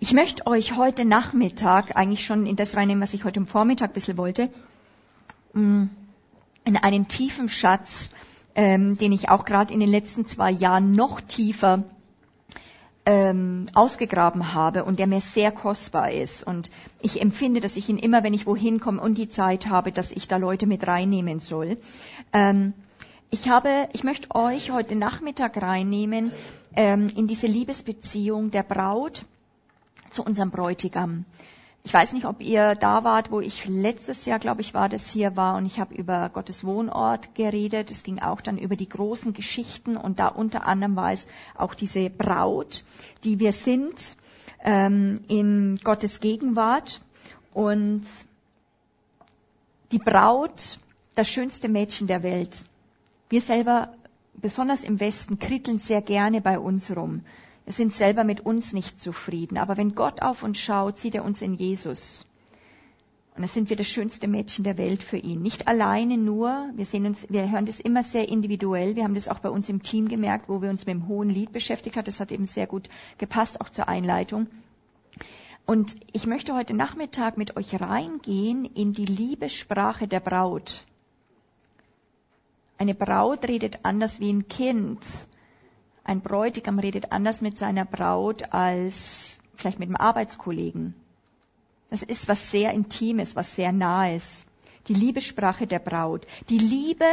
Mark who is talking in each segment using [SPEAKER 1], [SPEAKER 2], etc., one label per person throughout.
[SPEAKER 1] Ich möchte euch heute Nachmittag eigentlich schon in das reinnehmen, was ich heute Vormittag ein bisschen wollte, mm, in einen tiefen Schatz, ähm, den ich auch gerade in den letzten zwei Jahren noch tiefer ähm, ausgegraben habe und der mir sehr kostbar ist. Und ich empfinde, dass ich ihn immer, wenn ich wohin komme und die Zeit habe, dass ich da Leute mit reinnehmen soll. Ähm, ich habe, ich möchte euch heute Nachmittag reinnehmen ähm, in diese Liebesbeziehung der Braut zu unserem Bräutigam. Ich weiß nicht, ob ihr da wart, wo ich letztes Jahr, glaube ich, war das hier war und ich habe über Gottes Wohnort geredet. Es ging auch dann über die großen Geschichten und da unter anderem war es auch diese Braut, die wir sind ähm, in Gottes Gegenwart und die Braut, das schönste Mädchen der Welt. Wir selber, besonders im Westen, kritteln sehr gerne bei uns rum. Wir sind selber mit uns nicht zufrieden. Aber wenn Gott auf uns schaut, sieht er uns in Jesus. Und dann sind wir das schönste Mädchen der Welt für ihn. Nicht alleine nur. Wir sehen uns, wir hören das immer sehr individuell. Wir haben das auch bei uns im Team gemerkt, wo wir uns mit dem hohen Lied beschäftigt haben. Das hat eben sehr gut gepasst, auch zur Einleitung. Und ich möchte heute Nachmittag mit euch reingehen in die Liebessprache der Braut. Eine Braut redet anders wie ein Kind. Ein Bräutigam redet anders mit seiner Braut als vielleicht mit einem Arbeitskollegen. Das ist was sehr Intimes, was sehr Nahes. Die Liebessprache der Braut. Die Liebe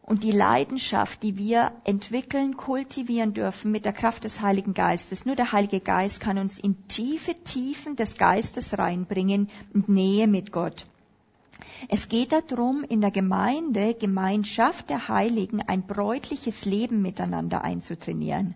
[SPEAKER 1] und die Leidenschaft, die wir entwickeln, kultivieren dürfen mit der Kraft des Heiligen Geistes. Nur der Heilige Geist kann uns in tiefe Tiefen des Geistes reinbringen und Nähe mit Gott. Es geht darum, in der Gemeinde, Gemeinschaft der Heiligen, ein bräutliches Leben miteinander einzutrainieren.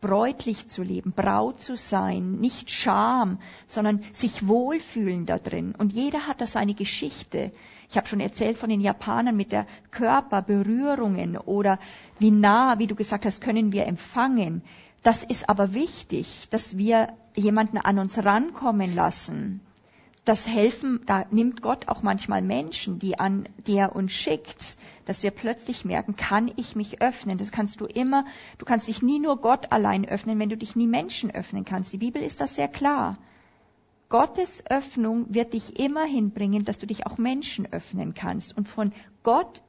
[SPEAKER 1] Bräutlich zu leben, Braut zu sein, nicht Scham, sondern sich wohlfühlen da drin. Und jeder hat da seine Geschichte. Ich habe schon erzählt von den Japanern mit der Körperberührungen oder wie nah, wie du gesagt hast, können wir empfangen. Das ist aber wichtig, dass wir jemanden an uns rankommen lassen, das Helfen, da nimmt Gott auch manchmal Menschen, die, an, die er uns schickt, dass wir plötzlich merken, kann ich mich öffnen? Das kannst du immer, du kannst dich nie nur Gott allein öffnen, wenn du dich nie Menschen öffnen kannst. Die Bibel ist das sehr klar. Gottes Öffnung wird dich immer hinbringen, dass du dich auch Menschen öffnen kannst. Und von Gott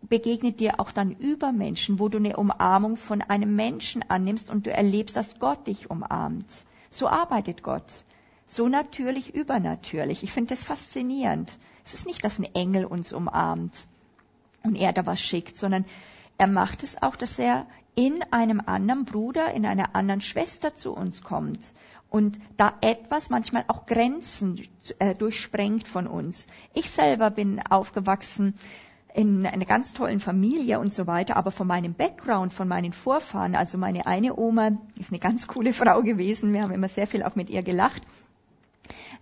[SPEAKER 1] begegnet dir auch dann Übermenschen, wo du eine Umarmung von einem Menschen annimmst und du erlebst, dass Gott dich umarmt. So arbeitet Gott. So natürlich, übernatürlich. Ich finde das faszinierend. Es ist nicht, dass ein Engel uns umarmt und er da was schickt, sondern er macht es auch, dass er in einem anderen Bruder, in einer anderen Schwester zu uns kommt und da etwas, manchmal auch Grenzen äh, durchsprengt von uns. Ich selber bin aufgewachsen in einer ganz tollen Familie und so weiter, aber von meinem Background, von meinen Vorfahren, also meine eine Oma ist eine ganz coole Frau gewesen, wir haben immer sehr viel auch mit ihr gelacht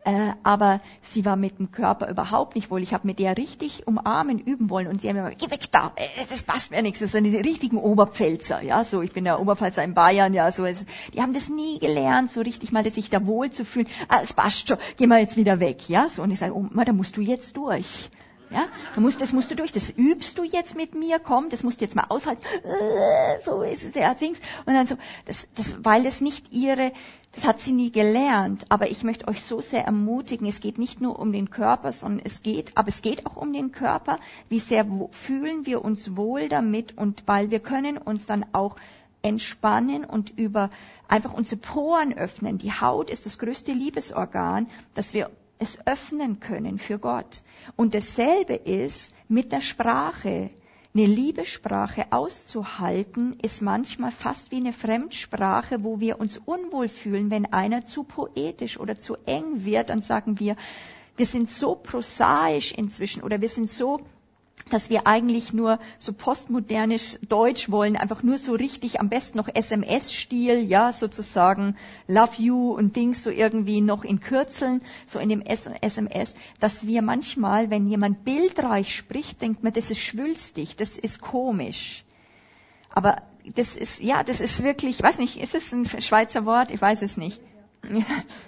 [SPEAKER 1] äh, aber sie war mit dem Körper überhaupt nicht wohl. Ich habe mit der richtig umarmen üben wollen. Und sie haben immer, geh weg da, äh, das passt mir nichts, das sind die richtigen Oberpfälzer, ja, so, ich bin der Oberpfälzer in Bayern, ja, so, die haben das nie gelernt, so richtig mal sich da wohl zu fühlen, ah, es passt schon, geh mal jetzt wieder weg, ja, so, und ich sage, oh, da musst du jetzt durch. Ja, du musst, das musst du durch, das übst du jetzt mit mir, komm, das musst du jetzt mal aushalten. Äh, so ist es ja, Dings. Und dann so, das, das, weil das nicht ihre, das hat sie nie gelernt. Aber ich möchte euch so sehr ermutigen, es geht nicht nur um den Körper, sondern es geht, aber es geht auch um den Körper. Wie sehr fühlen wir uns wohl damit und weil wir können uns dann auch entspannen und über einfach unsere Poren öffnen. Die Haut ist das größte Liebesorgan, dass wir es öffnen können für Gott. Und dasselbe ist mit der Sprache. Eine Liebessprache auszuhalten, ist manchmal fast wie eine Fremdsprache, wo wir uns unwohl fühlen, wenn einer zu poetisch oder zu eng wird, dann sagen wir, wir sind so prosaisch inzwischen oder wir sind so dass wir eigentlich nur so postmodernisch Deutsch wollen, einfach nur so richtig, am besten noch SMS-Stil, ja, sozusagen Love You und Dings so irgendwie noch in Kürzeln, so in dem SMS, dass wir manchmal, wenn jemand bildreich spricht, denkt man, das ist schwülstig, das ist komisch. Aber das ist, ja, das ist wirklich, ich weiß nicht, ist es ein Schweizer Wort? Ich weiß es nicht.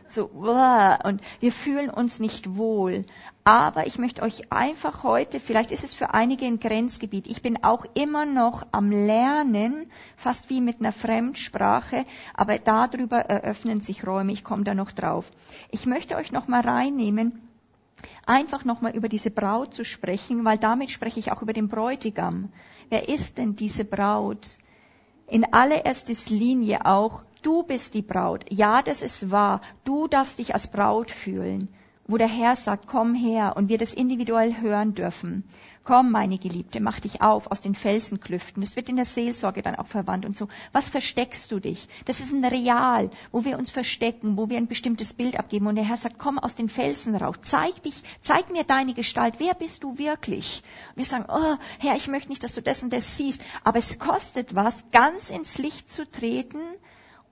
[SPEAKER 1] So, und wir fühlen uns nicht wohl. Aber ich möchte euch einfach heute, vielleicht ist es für einige ein Grenzgebiet, ich bin auch immer noch am Lernen, fast wie mit einer Fremdsprache, aber darüber eröffnen sich Räume, ich komme da noch drauf. Ich möchte euch noch mal reinnehmen, einfach noch mal über diese Braut zu sprechen, weil damit spreche ich auch über den Bräutigam. Wer ist denn diese Braut? In allererster Linie auch Du bist die Braut. Ja, das ist wahr. Du darfst dich als Braut fühlen. Wo der Herr sagt, komm her und wir das individuell hören dürfen. Komm, meine Geliebte, mach dich auf aus den Felsenklüften. Das wird in der Seelsorge dann auch verwandt und so. Was versteckst du dich? Das ist ein Real, wo wir uns verstecken, wo wir ein bestimmtes Bild abgeben. Und der Herr sagt, komm aus den Felsen raus. Zeig dich, zeig mir deine Gestalt. Wer bist du wirklich? Und wir sagen, oh, Herr, ich möchte nicht, dass du das und das siehst. Aber es kostet was, ganz ins Licht zu treten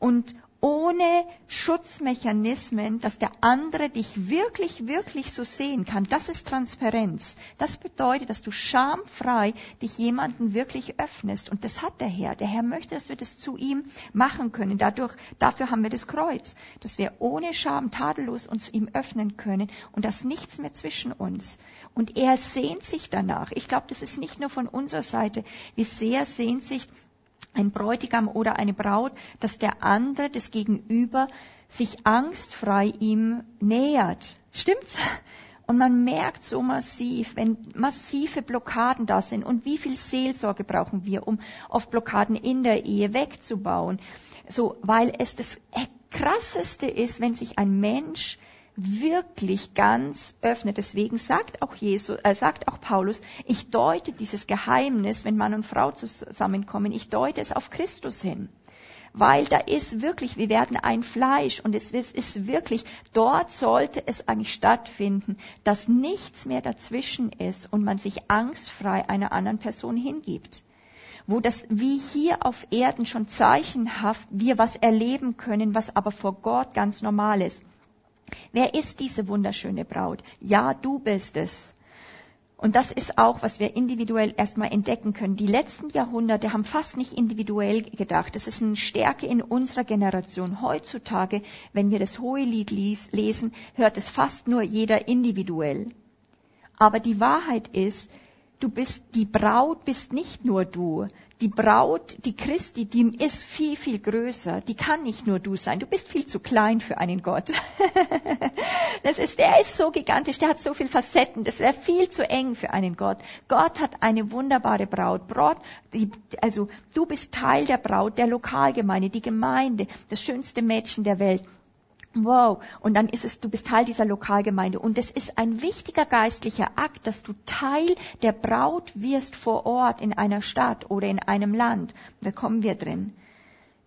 [SPEAKER 1] und ohne Schutzmechanismen, dass der andere dich wirklich, wirklich so sehen kann. Das ist Transparenz. Das bedeutet, dass du schamfrei dich jemanden wirklich öffnest. Und das hat der Herr. Der Herr möchte, dass wir das zu ihm machen können. Dadurch, dafür haben wir das Kreuz, dass wir ohne Scham tadellos uns ihm öffnen können und das nichts mehr zwischen uns. Und er sehnt sich danach. Ich glaube, das ist nicht nur von unserer Seite. Wie sehr sehnt sich ein Bräutigam oder eine Braut, dass der andere, das Gegenüber, sich angstfrei ihm nähert. Stimmt's? Und man merkt so massiv, wenn massive Blockaden da sind und wie viel Seelsorge brauchen wir, um oft Blockaden in der Ehe wegzubauen. So, weil es das krasseste ist, wenn sich ein Mensch wirklich ganz öffnet. Deswegen sagt auch Jesus, äh, sagt auch Paulus, ich deute dieses Geheimnis, wenn Mann und Frau zusammenkommen, ich deute es auf Christus hin. Weil da ist wirklich, wir werden ein Fleisch und es ist wirklich, dort sollte es eigentlich stattfinden, dass nichts mehr dazwischen ist und man sich angstfrei einer anderen Person hingibt wo das wie hier auf Erden schon zeichenhaft wir was erleben können, was aber vor Gott ganz normal ist. Wer ist diese wunderschöne Braut? Ja, du bist es. Und das ist auch, was wir individuell erstmal entdecken können. Die letzten Jahrhunderte haben fast nicht individuell gedacht. Das ist eine Stärke in unserer Generation. Heutzutage, wenn wir das Hohelied lesen, hört es fast nur jeder individuell. Aber die Wahrheit ist, du bist, die Braut bist nicht nur du. Die Braut, die Christi, die ist viel, viel größer. Die kann nicht nur du sein. Du bist viel zu klein für einen Gott. das ist, der ist so gigantisch, der hat so viele Facetten. Das wäre viel zu eng für einen Gott. Gott hat eine wunderbare Braut. Braut die, also du bist Teil der Braut, der Lokalgemeinde, die Gemeinde, das schönste Mädchen der Welt. Wow. Und dann ist es, du bist Teil dieser Lokalgemeinde. Und es ist ein wichtiger geistlicher Akt, dass du Teil der Braut wirst vor Ort in einer Stadt oder in einem Land. Da kommen wir drin.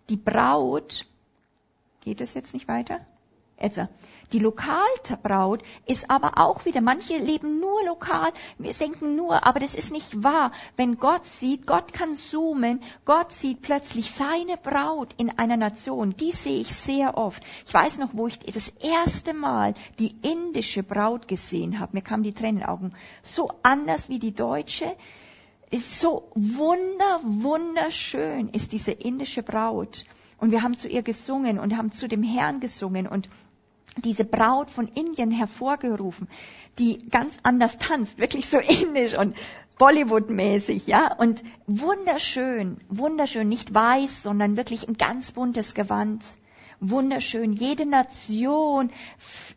[SPEAKER 1] Die Braut, geht es jetzt nicht weiter? Etwa. Die Lokalbraut ist aber auch wieder, manche leben nur lokal, wir denken nur, aber das ist nicht wahr. Wenn Gott sieht, Gott kann zoomen, Gott sieht plötzlich seine Braut in einer Nation. Die sehe ich sehr oft. Ich weiß noch, wo ich das erste Mal die indische Braut gesehen habe. Mir kamen die Tränenaugen. So anders wie die deutsche. Ist so wunder, wunderschön ist diese indische Braut. Und wir haben zu ihr gesungen und haben zu dem Herrn gesungen und diese Braut von Indien hervorgerufen, die ganz anders tanzt, wirklich so indisch und Bollywood-mäßig, ja, und wunderschön, wunderschön, nicht weiß, sondern wirklich ein ganz buntes Gewand. Wunderschön. Jede Nation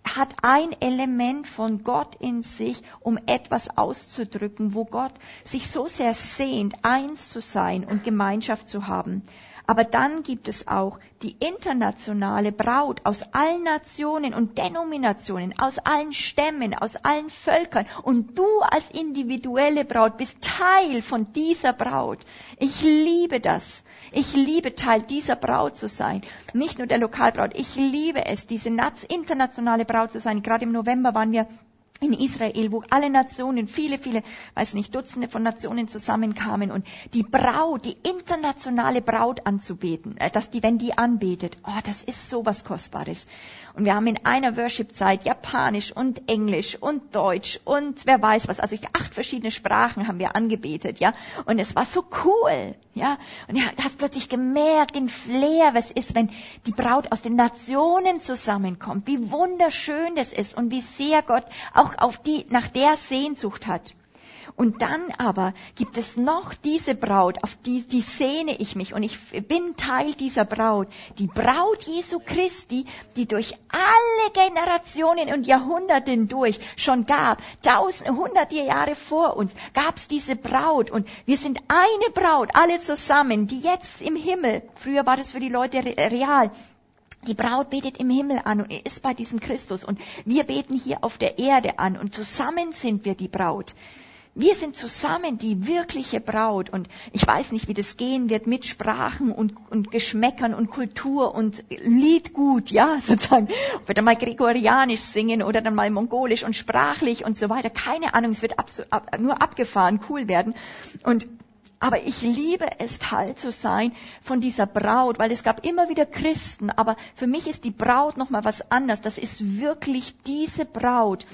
[SPEAKER 1] hat ein Element von Gott in sich, um etwas auszudrücken, wo Gott sich so sehr sehnt, eins zu sein und Gemeinschaft zu haben. Aber dann gibt es auch die internationale Braut aus allen Nationen und Denominationen, aus allen Stämmen, aus allen Völkern. Und du als individuelle Braut bist Teil von dieser Braut. Ich liebe das. Ich liebe Teil dieser Braut zu sein. Nicht nur der Lokalbraut. Ich liebe es, diese internationale Braut zu sein. Gerade im November waren wir in Israel, wo alle Nationen, viele, viele, weiß nicht, Dutzende von Nationen zusammenkamen und die Braut, die internationale Braut anzubeten, äh, dass die, wenn die anbetet, oh, das ist so was Kostbares. Und wir haben in einer Worship-Zeit Japanisch und Englisch und Deutsch und wer weiß was, also acht verschiedene Sprachen haben wir angebetet, ja. Und es war so cool, ja. Und du hast plötzlich gemerkt, den Flair, was ist, wenn die Braut aus den Nationen zusammenkommt, wie wunderschön das ist und wie sehr Gott auch auf die, nach der Sehnsucht hat. Und dann aber gibt es noch diese Braut, auf die, die sehne ich mich und ich bin Teil dieser Braut. Die Braut Jesu Christi, die durch alle Generationen und Jahrhunderte durch schon gab, tausende, hunderte Jahre vor uns, gab es diese Braut und wir sind eine Braut, alle zusammen, die jetzt im Himmel, früher war das für die Leute real, die Braut betet im Himmel an und ist bei diesem Christus und wir beten hier auf der Erde an und zusammen sind wir die Braut. Wir sind zusammen die wirkliche Braut und ich weiß nicht, wie das gehen wird mit Sprachen und, und Geschmäckern und Kultur und Liedgut, ja, sozusagen. Ob wir dann mal Gregorianisch singen oder dann mal Mongolisch und sprachlich und so weiter. Keine Ahnung, es wird ab, nur abgefahren, cool werden. Und aber ich liebe es, Teil zu sein von dieser Braut, weil es gab immer wieder Christen, aber für mich ist die Braut nochmal was anderes. Das ist wirklich diese Braut,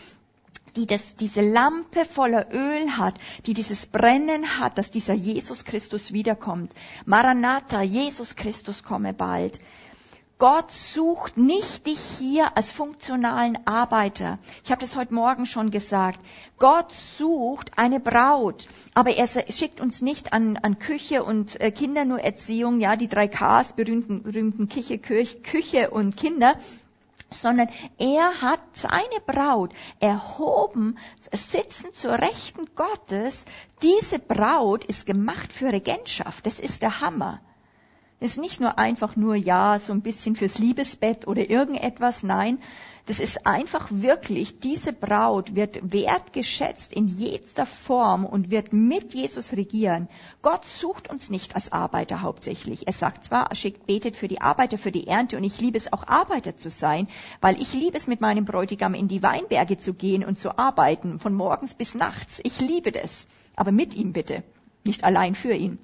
[SPEAKER 1] die das, diese Lampe voller Öl hat, die dieses Brennen hat, dass dieser Jesus Christus wiederkommt. Maranatha, Jesus Christus komme bald. Gott sucht nicht dich hier als funktionalen Arbeiter. Ich habe das heute Morgen schon gesagt. Gott sucht eine Braut, aber er schickt uns nicht an, an Küche und äh, Kinder nur Erziehung, ja, die drei Ks, berühmten, berühmten Küche, Küche und Kinder, sondern er hat seine Braut erhoben, sitzen zur Rechten Gottes. Diese Braut ist gemacht für Regentschaft. Das ist der Hammer. Ist nicht nur einfach nur, ja, so ein bisschen fürs Liebesbett oder irgendetwas. Nein, das ist einfach wirklich, diese Braut wird wertgeschätzt in jeder Form und wird mit Jesus regieren. Gott sucht uns nicht als Arbeiter hauptsächlich. Er sagt zwar, er schickt, betet für die Arbeiter, für die Ernte und ich liebe es auch Arbeiter zu sein, weil ich liebe es mit meinem Bräutigam in die Weinberge zu gehen und zu arbeiten, von morgens bis nachts. Ich liebe das. Aber mit ihm bitte, nicht allein für ihn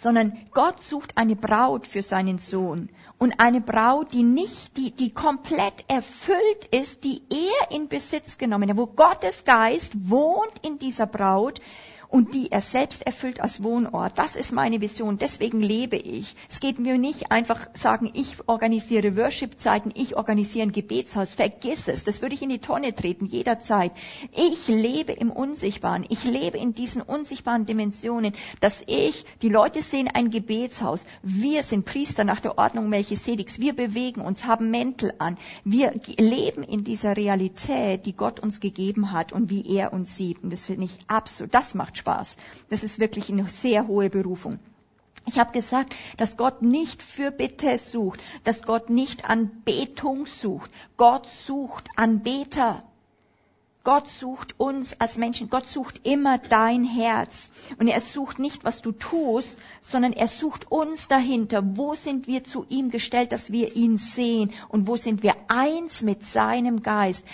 [SPEAKER 1] sondern Gott sucht eine Braut für seinen Sohn. Und eine Braut, die nicht, die, die komplett erfüllt ist, die er in Besitz genommen hat, wo Gottes Geist wohnt in dieser Braut, und die er selbst erfüllt als Wohnort. Das ist meine Vision. Deswegen lebe ich. Es geht mir nicht einfach sagen, ich organisiere Worship-Zeiten, ich organisiere ein Gebetshaus. Vergiss es. Das würde ich in die Tonne treten, jederzeit. Ich lebe im Unsichtbaren. Ich lebe in diesen unsichtbaren Dimensionen, dass ich, die Leute sehen ein Gebetshaus. Wir sind Priester nach der Ordnung Melchisedeks. Wir bewegen uns, haben Mäntel an. Wir leben in dieser Realität, die Gott uns gegeben hat und wie er uns sieht. Und das finde ich absolut, das macht Spaß. Das ist wirklich eine sehr hohe Berufung. Ich habe gesagt, dass Gott nicht für Bitte sucht, dass Gott nicht Anbetung sucht. Gott sucht Anbeter. Gott sucht uns als Menschen. Gott sucht immer dein Herz. Und er sucht nicht, was du tust, sondern er sucht uns dahinter. Wo sind wir zu ihm gestellt, dass wir ihn sehen? Und wo sind wir eins mit seinem Geist?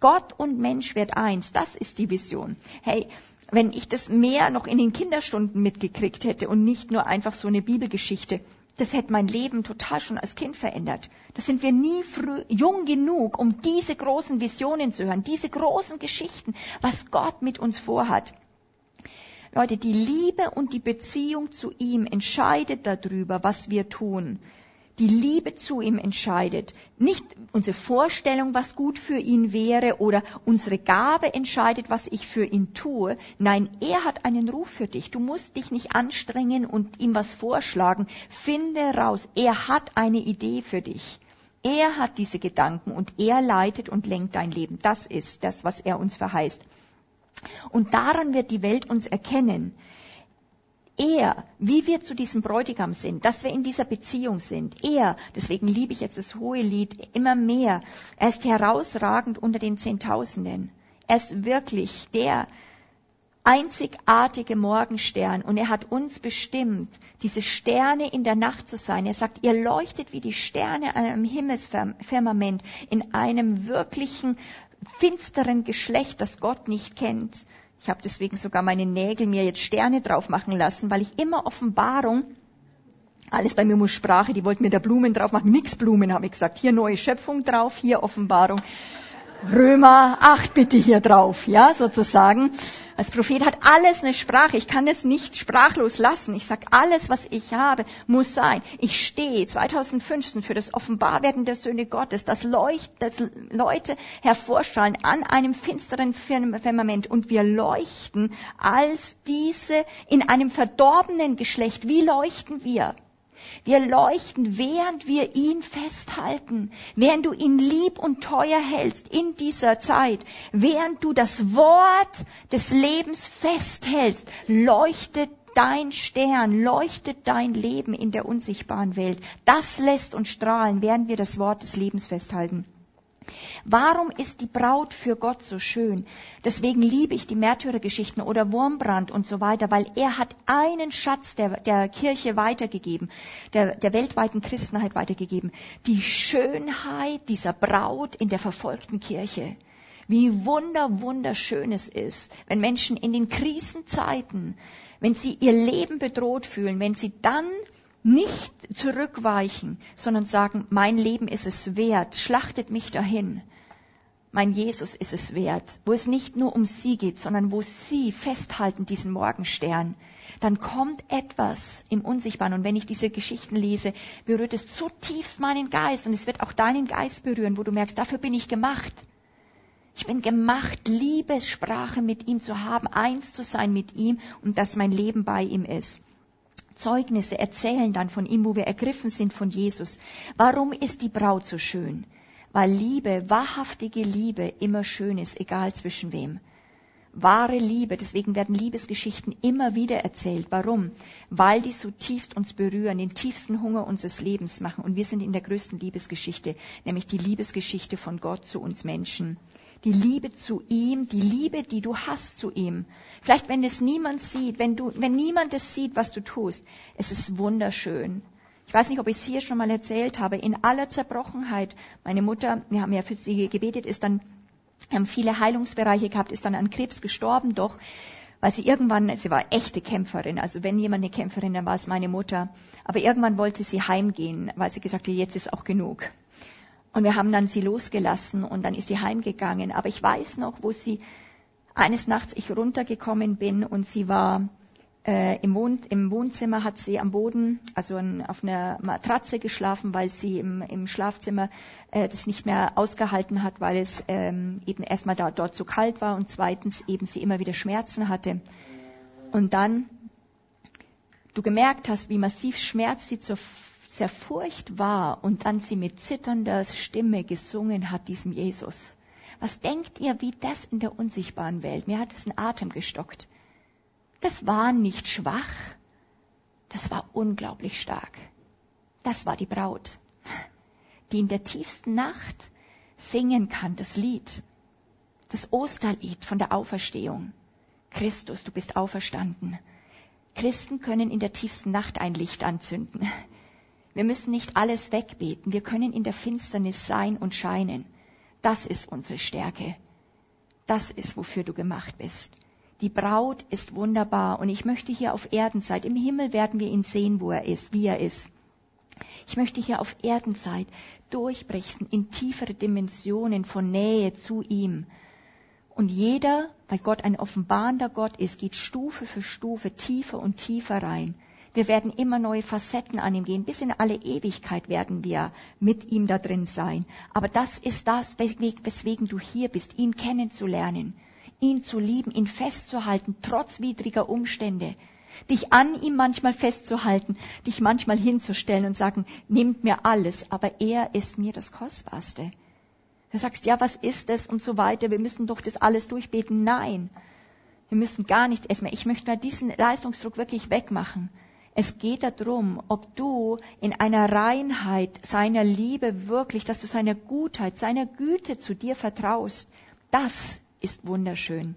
[SPEAKER 1] Gott und Mensch wird eins. Das ist die Vision. Hey, wenn ich das mehr noch in den Kinderstunden mitgekriegt hätte und nicht nur einfach so eine Bibelgeschichte, das hätte mein Leben total schon als Kind verändert. Da sind wir nie früh, jung genug, um diese großen Visionen zu hören, diese großen Geschichten, was Gott mit uns vorhat. Leute, die Liebe und die Beziehung zu ihm entscheidet darüber, was wir tun die Liebe zu ihm entscheidet. Nicht unsere Vorstellung, was gut für ihn wäre oder unsere Gabe entscheidet, was ich für ihn tue. Nein, er hat einen Ruf für dich. Du musst dich nicht anstrengen und ihm was vorschlagen. Finde raus. Er hat eine Idee für dich. Er hat diese Gedanken und er leitet und lenkt dein Leben. Das ist das, was er uns verheißt. Und daran wird die Welt uns erkennen, er, wie wir zu diesem Bräutigam sind, dass wir in dieser Beziehung sind. Er, deswegen liebe ich jetzt das hohe Lied immer mehr. Er ist herausragend unter den Zehntausenden. Er ist wirklich der einzigartige Morgenstern und er hat uns bestimmt, diese Sterne in der Nacht zu sein. Er sagt, ihr leuchtet wie die Sterne an einem Himmelsfirmament in einem wirklichen finsteren Geschlecht, das Gott nicht kennt. Ich habe deswegen sogar meine Nägel mir jetzt Sterne drauf machen lassen, weil ich immer Offenbarung, alles bei mir muss Sprache, die wollten mir da Blumen drauf machen, nix Blumen, habe ich gesagt. Hier neue Schöpfung drauf, hier Offenbarung. Römer 8 bitte hier drauf, ja, sozusagen. Als Prophet hat alles eine Sprache. Ich kann es nicht sprachlos lassen. Ich sag, alles, was ich habe, muss sein. Ich stehe 2015 für das Offenbarwerden der Söhne Gottes, dass, Leucht, dass Leute hervorstrahlen an einem finsteren Firmament und wir leuchten als diese in einem verdorbenen Geschlecht. Wie leuchten wir? Wir leuchten, während wir ihn festhalten, während du ihn lieb und teuer hältst in dieser Zeit, während du das Wort des Lebens festhältst, leuchtet dein Stern, leuchtet dein Leben in der unsichtbaren Welt. Das lässt uns strahlen, während wir das Wort des Lebens festhalten. Warum ist die Braut für Gott so schön? Deswegen liebe ich die Märtyrergeschichten oder Wurmbrand und so weiter, weil er hat einen Schatz der, der Kirche weitergegeben, der, der weltweiten Christenheit weitergegeben. Die Schönheit dieser Braut in der verfolgten Kirche. Wie wunder, wunderschön es ist, wenn Menschen in den Krisenzeiten, wenn sie ihr Leben bedroht fühlen, wenn sie dann nicht zurückweichen, sondern sagen, mein Leben ist es wert, schlachtet mich dahin. Mein Jesus ist es wert, wo es nicht nur um sie geht, sondern wo sie festhalten diesen Morgenstern. Dann kommt etwas im Unsichtbaren. Und wenn ich diese Geschichten lese, berührt es zutiefst meinen Geist. Und es wird auch deinen Geist berühren, wo du merkst, dafür bin ich gemacht. Ich bin gemacht, Liebessprache mit ihm zu haben, eins zu sein mit ihm und dass mein Leben bei ihm ist. Zeugnisse erzählen dann von ihm, wo wir ergriffen sind von Jesus. Warum ist die Braut so schön? Weil Liebe, wahrhaftige Liebe immer schön ist, egal zwischen wem. Wahre Liebe, deswegen werden Liebesgeschichten immer wieder erzählt. Warum? Weil die so tiefst uns berühren, den tiefsten Hunger unseres Lebens machen. Und wir sind in der größten Liebesgeschichte, nämlich die Liebesgeschichte von Gott zu uns Menschen die Liebe zu ihm, die Liebe, die du hast zu ihm. Vielleicht, wenn es niemand sieht, wenn du, wenn niemand es sieht, was du tust, es ist wunderschön. Ich weiß nicht, ob ich es hier schon mal erzählt habe. In aller Zerbrochenheit, meine Mutter, wir haben ja für sie gebetet, ist dann, haben viele Heilungsbereiche gehabt, ist dann an Krebs gestorben, doch, weil sie irgendwann, sie war echte Kämpferin, also wenn jemand eine Kämpferin, dann war es meine Mutter. Aber irgendwann wollte sie heimgehen, weil sie gesagt hat, jetzt ist auch genug. Und wir haben dann sie losgelassen und dann ist sie heimgegangen. Aber ich weiß noch, wo sie eines Nachts ich runtergekommen bin und sie war äh, im, Wohn im Wohnzimmer, hat sie am Boden, also an, auf einer Matratze geschlafen, weil sie im, im Schlafzimmer äh, das nicht mehr ausgehalten hat, weil es ähm, eben erstmal da, dort zu kalt war und zweitens eben sie immer wieder Schmerzen hatte. Und dann du gemerkt hast, wie massiv Schmerz sie zur der Furcht war und dann sie mit zitternder Stimme gesungen hat, diesem Jesus. Was denkt ihr, wie das in der unsichtbaren Welt? Mir hat es den Atem gestockt. Das war nicht schwach, das war unglaublich stark. Das war die Braut, die in der tiefsten Nacht singen kann, das Lied, das Osterlied von der Auferstehung. Christus, du bist auferstanden. Christen können in der tiefsten Nacht ein Licht anzünden. Wir müssen nicht alles wegbeten. Wir können in der Finsternis sein und scheinen. Das ist unsere Stärke. Das ist, wofür du gemacht bist. Die Braut ist wunderbar und ich möchte hier auf Erdenzeit, im Himmel werden wir ihn sehen, wo er ist, wie er ist. Ich möchte hier auf Erdenzeit durchbrechen in tiefere Dimensionen von Nähe zu ihm. Und jeder, weil Gott ein offenbarender Gott ist, geht Stufe für Stufe tiefer und tiefer rein. Wir werden immer neue Facetten an ihm gehen. Bis in alle Ewigkeit werden wir mit ihm da drin sein. Aber das ist das, weswegen du hier bist, ihn kennenzulernen, ihn zu lieben, ihn festzuhalten, trotz widriger Umstände. Dich an ihm manchmal festzuhalten, dich manchmal hinzustellen und sagen, nimmt mir alles, aber er ist mir das Kostbarste. Du sagst, ja, was ist es und so weiter, wir müssen doch das alles durchbeten. Nein, wir müssen gar nicht erstmal, ich möchte mal diesen Leistungsdruck wirklich wegmachen. Es geht darum, ob du in einer Reinheit seiner Liebe wirklich, dass du seiner Gutheit, seiner Güte zu dir vertraust. Das ist wunderschön.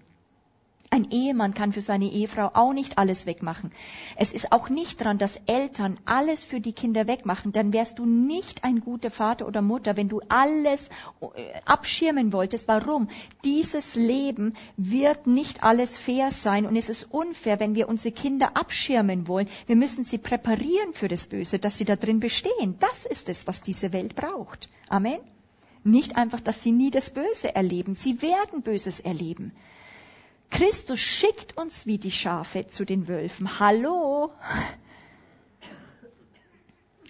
[SPEAKER 1] Ein Ehemann kann für seine Ehefrau auch nicht alles wegmachen. Es ist auch nicht dran, dass Eltern alles für die Kinder wegmachen. Dann wärst du nicht ein guter Vater oder Mutter, wenn du alles äh, abschirmen wolltest. Warum? Dieses Leben wird nicht alles fair sein und es ist unfair, wenn wir unsere Kinder abschirmen wollen. Wir müssen sie präparieren für das Böse, dass sie da drin bestehen. Das ist es, was diese Welt braucht. Amen. Nicht einfach, dass sie nie das Böse erleben. Sie werden Böses erleben. Christus schickt uns wie die Schafe zu den Wölfen. Hallo?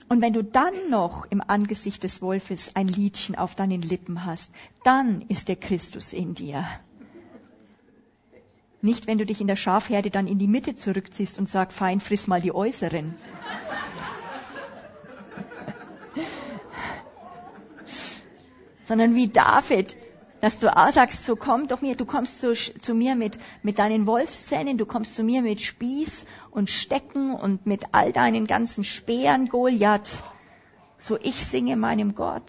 [SPEAKER 1] Und wenn du dann noch im Angesicht des Wolfes ein Liedchen auf deinen Lippen hast, dann ist der Christus in dir. Nicht, wenn du dich in der Schafherde dann in die Mitte zurückziehst und sagst, fein, friss mal die Äußeren. Sondern wie David, dass du auch sagst, so komm doch mir, du kommst zu, zu mir mit, mit deinen Wolfszähnen, du kommst zu mir mit Spieß und Stecken und mit all deinen ganzen Speeren, Goliath. So ich singe meinem Gott.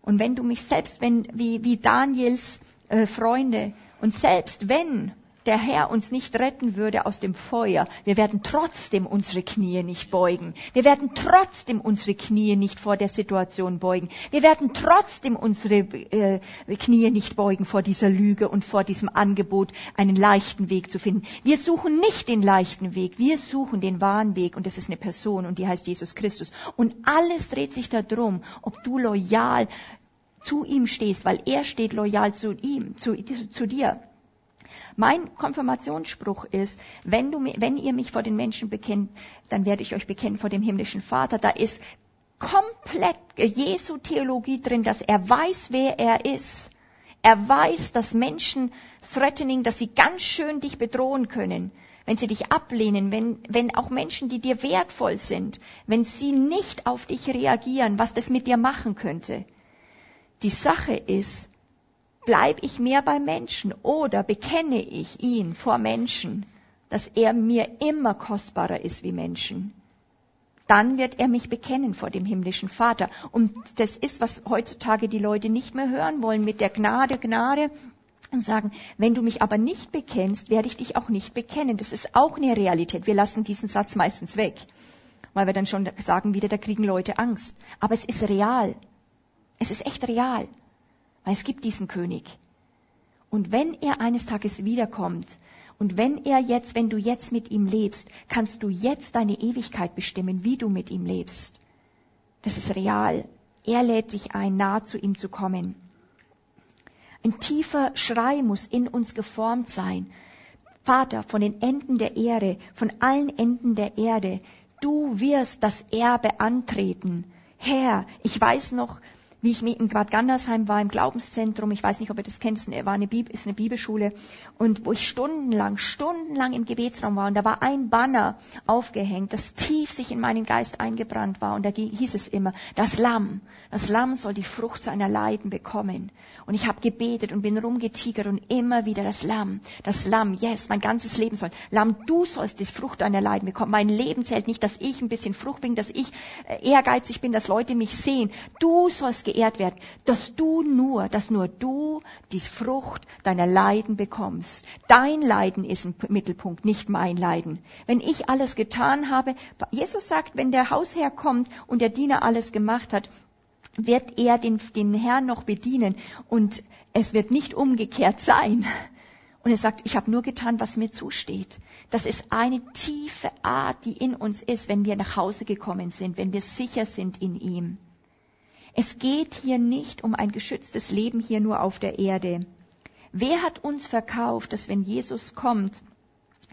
[SPEAKER 1] Und wenn du mich selbst, wenn, wie, wie Daniels äh, Freunde, und selbst wenn der Herr uns nicht retten würde aus dem Feuer, wir werden trotzdem unsere Knie nicht beugen. Wir werden trotzdem unsere Knie nicht vor der Situation beugen. Wir werden trotzdem unsere äh, Knie nicht beugen vor dieser Lüge und vor diesem Angebot, einen leichten Weg zu finden. Wir suchen nicht den leichten Weg, wir suchen den wahren Weg und das ist eine Person und die heißt Jesus Christus. Und alles dreht sich darum, ob du loyal zu ihm stehst, weil er steht loyal zu ihm, zu, zu dir. Mein Konfirmationsspruch ist, wenn, du, wenn ihr mich vor den Menschen bekennt, dann werde ich euch bekennen vor dem himmlischen Vater. Da ist komplett Jesu Theologie drin, dass er weiß, wer er ist. Er weiß, dass Menschen threatening, dass sie ganz schön dich bedrohen können, wenn sie dich ablehnen, wenn, wenn auch Menschen, die dir wertvoll sind, wenn sie nicht auf dich reagieren, was das mit dir machen könnte. Die Sache ist, Bleib ich mehr bei Menschen oder bekenne ich ihn vor Menschen, dass er mir immer kostbarer ist wie Menschen? Dann wird er mich bekennen vor dem himmlischen Vater. Und das ist, was heutzutage die Leute nicht mehr hören wollen mit der Gnade, Gnade und sagen, wenn du mich aber nicht bekennst, werde ich dich auch nicht bekennen. Das ist auch eine Realität. Wir lassen diesen Satz meistens weg, weil wir dann schon sagen wieder, da kriegen Leute Angst. Aber es ist real. Es ist echt real. Weil es gibt diesen König. Und wenn er eines Tages wiederkommt, und wenn er jetzt, wenn du jetzt mit ihm lebst, kannst du jetzt deine Ewigkeit bestimmen, wie du mit ihm lebst. Das ist real. Er lädt dich ein, nahe zu ihm zu kommen. Ein tiefer Schrei muss in uns geformt sein. Vater, von den Enden der Erde, von allen Enden der Erde, du wirst das Erbe antreten. Herr, ich weiß noch, wie ich in Bad Gandersheim war im Glaubenszentrum, ich weiß nicht, ob ihr das kennt, es war eine Bibel, ist eine Bibelschule, und wo ich stundenlang, stundenlang im Gebetsraum war, und da war ein Banner aufgehängt, das tief sich in meinen Geist eingebrannt war, und da hieß es immer, das Lamm, das Lamm soll die Frucht seiner Leiden bekommen. Und ich habe gebetet und bin rumgetigert und immer wieder das Lamm, das Lamm, yes, mein ganzes Leben soll. Lamm, du sollst die Frucht deiner Leiden bekommen. Mein Leben zählt nicht, dass ich ein bisschen Frucht bringe, dass ich äh, ehrgeizig bin, dass Leute mich sehen. Du sollst geehrt werden, dass du nur, dass nur du die Frucht deiner Leiden bekommst. Dein Leiden ist im Mittelpunkt, nicht mein Leiden. Wenn ich alles getan habe, Jesus sagt, wenn der Hausherr kommt und der Diener alles gemacht hat, wird er den, den Herrn noch bedienen und es wird nicht umgekehrt sein. Und er sagt, ich habe nur getan, was mir zusteht. Das ist eine tiefe Art, die in uns ist, wenn wir nach Hause gekommen sind, wenn wir sicher sind in ihm. Es geht hier nicht um ein geschütztes Leben hier nur auf der Erde. Wer hat uns verkauft, dass wenn Jesus kommt,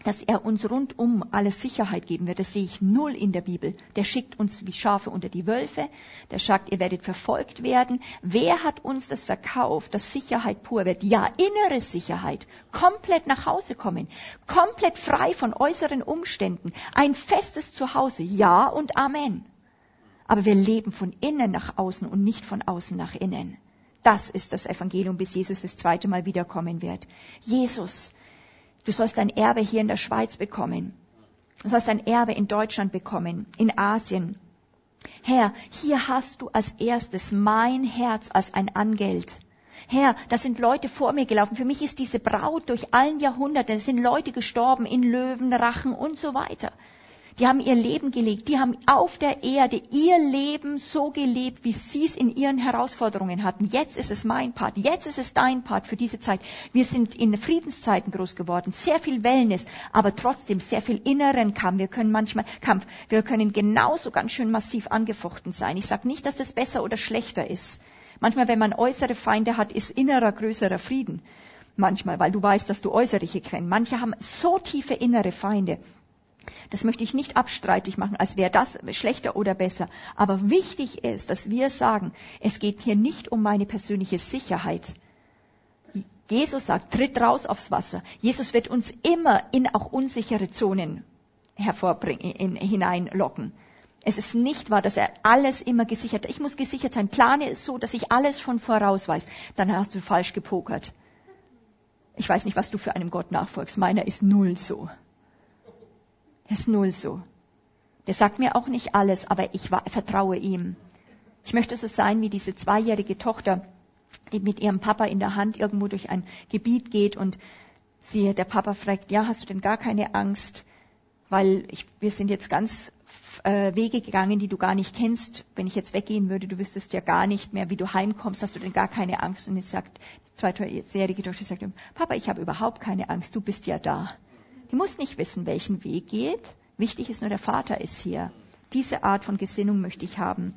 [SPEAKER 1] dass er uns rundum alles Sicherheit geben wird. Das sehe ich null in der Bibel. Der schickt uns wie Schafe unter die Wölfe. Der sagt, ihr werdet verfolgt werden. Wer hat uns das verkauft, dass Sicherheit pur wird? Ja, innere Sicherheit. Komplett nach Hause kommen. Komplett frei von äußeren Umständen. Ein festes Zuhause. Ja und Amen. Aber wir leben von innen nach außen und nicht von außen nach innen. Das ist das Evangelium, bis Jesus das zweite Mal wiederkommen wird. Jesus Du sollst ein Erbe hier in der Schweiz bekommen. Du sollst ein Erbe in Deutschland bekommen, in Asien. Herr, hier hast du als erstes mein Herz als ein Angeld. Herr, da sind Leute vor mir gelaufen. Für mich ist diese Braut durch allen Jahrhunderten. Es sind Leute gestorben in Löwenrachen und so weiter. Die haben ihr Leben gelegt. Die haben auf der Erde ihr Leben so gelebt, wie sie es in ihren Herausforderungen hatten. Jetzt ist es mein Part. Jetzt ist es dein Part für diese Zeit. Wir sind in Friedenszeiten groß geworden. Sehr viel Wellness, aber trotzdem sehr viel inneren Kampf. Wir können manchmal Kampf. Wir können genauso ganz schön massiv angefochten sein. Ich sage nicht, dass das besser oder schlechter ist. Manchmal, wenn man äußere Feinde hat, ist innerer größerer Frieden. Manchmal, weil du weißt, dass du äußerliche kennst. Manche haben so tiefe innere Feinde. Das möchte ich nicht abstreitig machen, als wäre das schlechter oder besser. Aber wichtig ist, dass wir sagen, es geht hier nicht um meine persönliche Sicherheit. Jesus sagt, tritt raus aufs Wasser. Jesus wird uns immer in auch unsichere Zonen hervorbringen, in, hineinlocken. Es ist nicht wahr, dass er alles immer gesichert hat. Ich muss gesichert sein. Plane es so, dass ich alles schon voraus weiß. Dann hast du falsch gepokert. Ich weiß nicht, was du für einem Gott nachfolgst. Meiner ist null so. Er ist null so. Der sagt mir auch nicht alles, aber ich vertraue ihm. Ich möchte so sein wie diese zweijährige Tochter, die mit ihrem Papa in der Hand irgendwo durch ein Gebiet geht und sie, der Papa fragt, ja, hast du denn gar keine Angst? Weil ich, wir sind jetzt ganz äh, Wege gegangen, die du gar nicht kennst. Wenn ich jetzt weggehen würde, du wüsstest ja gar nicht mehr, wie du heimkommst, hast du denn gar keine Angst? Und jetzt sagt die zweijährige Tochter, sagt, Papa, ich habe überhaupt keine Angst, du bist ja da. Die muss nicht wissen, welchen Weg geht. Wichtig ist nur, der Vater ist hier. Diese Art von Gesinnung möchte ich haben.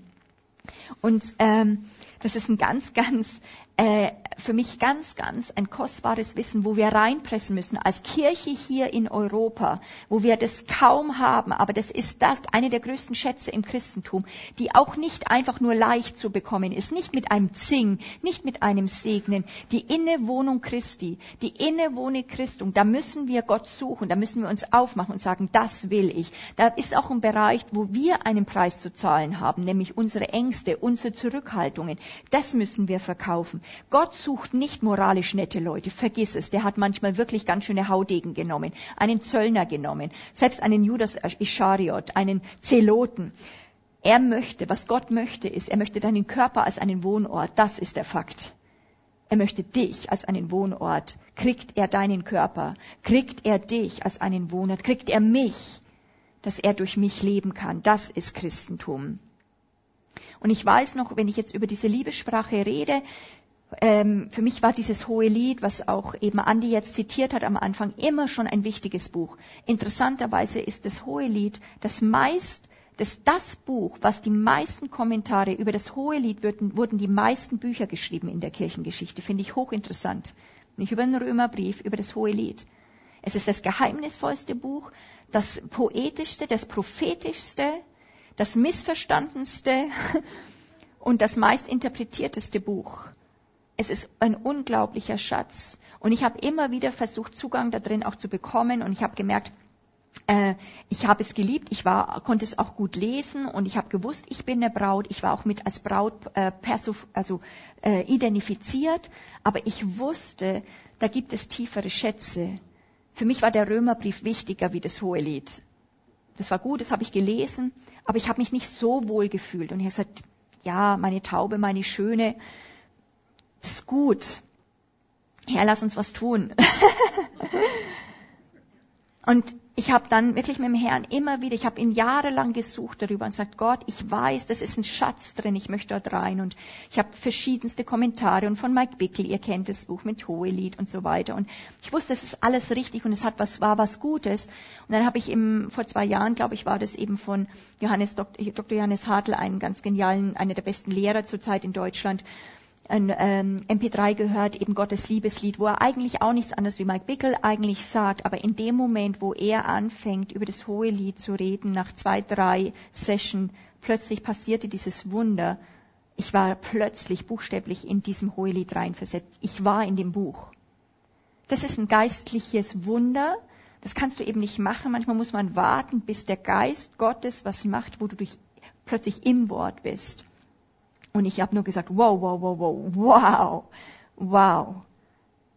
[SPEAKER 1] Und ähm, das ist ein ganz, ganz äh, für mich ganz, ganz ein kostbares Wissen, wo wir reinpressen müssen als Kirche hier in Europa, wo wir das kaum haben, aber das ist das eine der größten Schätze im Christentum, die auch nicht einfach nur leicht zu bekommen ist, nicht mit einem Zing, nicht mit einem Segnen, die Innewohnung Christi, die Innewohnung Christum, da müssen wir Gott suchen, da müssen wir uns aufmachen und sagen, das will ich. Da ist auch ein Bereich, wo wir einen Preis zu zahlen haben, nämlich unsere Ängste, unsere Zurückhaltungen. Das müssen wir verkaufen. Gott sucht nicht moralisch nette Leute, vergiss es. Der hat manchmal wirklich ganz schöne Haudegen genommen, einen Zöllner genommen, selbst einen Judas Ischariot, einen Zeloten. Er möchte, was Gott möchte, ist, er möchte deinen Körper als einen Wohnort. Das ist der Fakt. Er möchte dich als einen Wohnort. Kriegt er deinen Körper? Kriegt er dich als einen Wohnort? Kriegt er mich, dass er durch mich leben kann? Das ist Christentum. Und ich weiß noch, wenn ich jetzt über diese Liebessprache rede, ähm, für mich war dieses hohe Lied, was auch eben Andi jetzt zitiert hat am Anfang, immer schon ein wichtiges Buch. Interessanterweise ist das hohe Lied das meist, das, das Buch, was die meisten Kommentare über das hohe Lied wurden, wurden die meisten Bücher geschrieben in der Kirchengeschichte. Finde ich hochinteressant. Nicht über den Römerbrief, über das hohe Lied. Es ist das geheimnisvollste Buch, das poetischste, das prophetischste, das missverstandenste und das meist interpretierteste Buch. Es ist ein unglaublicher Schatz. Und ich habe immer wieder versucht, Zugang da drin auch zu bekommen. Und ich habe gemerkt, äh, ich habe es geliebt, ich war, konnte es auch gut lesen und ich habe gewusst, ich bin eine Braut. Ich war auch mit als Braut äh, also, äh, identifiziert, aber ich wusste, da gibt es tiefere Schätze. Für mich war der Römerbrief wichtiger wie das Hohe Lied. Das war gut, das habe ich gelesen, aber ich habe mich nicht so wohl gefühlt. Und ich habe gesagt, ja, meine Taube, meine Schöne, ist gut. Herr, lass uns was tun. und ich habe dann wirklich mit dem Herrn immer wieder, ich habe ihn jahrelang gesucht darüber und sagt, Gott, ich weiß, das ist ein Schatz drin, ich möchte dort rein. Und ich habe verschiedenste Kommentare und von Mike Bickel, ihr kennt das Buch mit Hohelied und so weiter. Und ich wusste, es ist alles richtig und es hat was, war was Gutes. Und dann habe ich eben vor zwei Jahren, glaube ich, war das eben von Johannes, Dr. Johannes Hartl, einen ganz genialen, einer der besten Lehrer zurzeit in Deutschland, ein ähm, MP3 gehört, eben Gottes Liebeslied, wo er eigentlich auch nichts anderes wie Mike Bickel eigentlich sagt, aber in dem Moment, wo er anfängt, über das hohe Lied zu reden, nach zwei, drei Session, plötzlich passierte dieses Wunder. Ich war plötzlich buchstäblich in diesem hohe Lied reinversetzt. Ich war in dem Buch. Das ist ein geistliches Wunder. Das kannst du eben nicht machen. Manchmal muss man warten, bis der Geist Gottes was macht, wo du dich plötzlich im Wort bist. Und ich habe nur gesagt, wow, wow, wow, wow, wow, wow.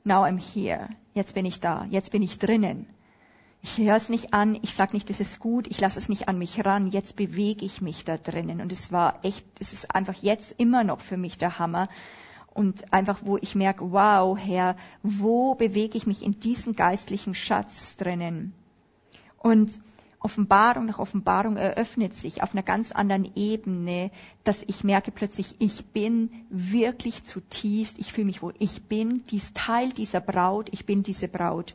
[SPEAKER 1] Now I'm here. Jetzt bin ich da. Jetzt bin ich drinnen. Ich höre es nicht an, ich sage nicht, das ist gut, ich lasse es nicht an mich ran, jetzt bewege ich mich da drinnen. Und es war echt, es ist einfach jetzt immer noch für mich der Hammer. und einfach, wo ich merke, wow, Herr, wo bewege ich mich in diesem geistlichen Schatz drinnen? Und Offenbarung nach Offenbarung eröffnet sich auf einer ganz anderen Ebene, dass ich merke plötzlich, ich bin wirklich zutiefst, ich fühle mich wo ich bin, dies Teil dieser Braut, ich bin diese Braut.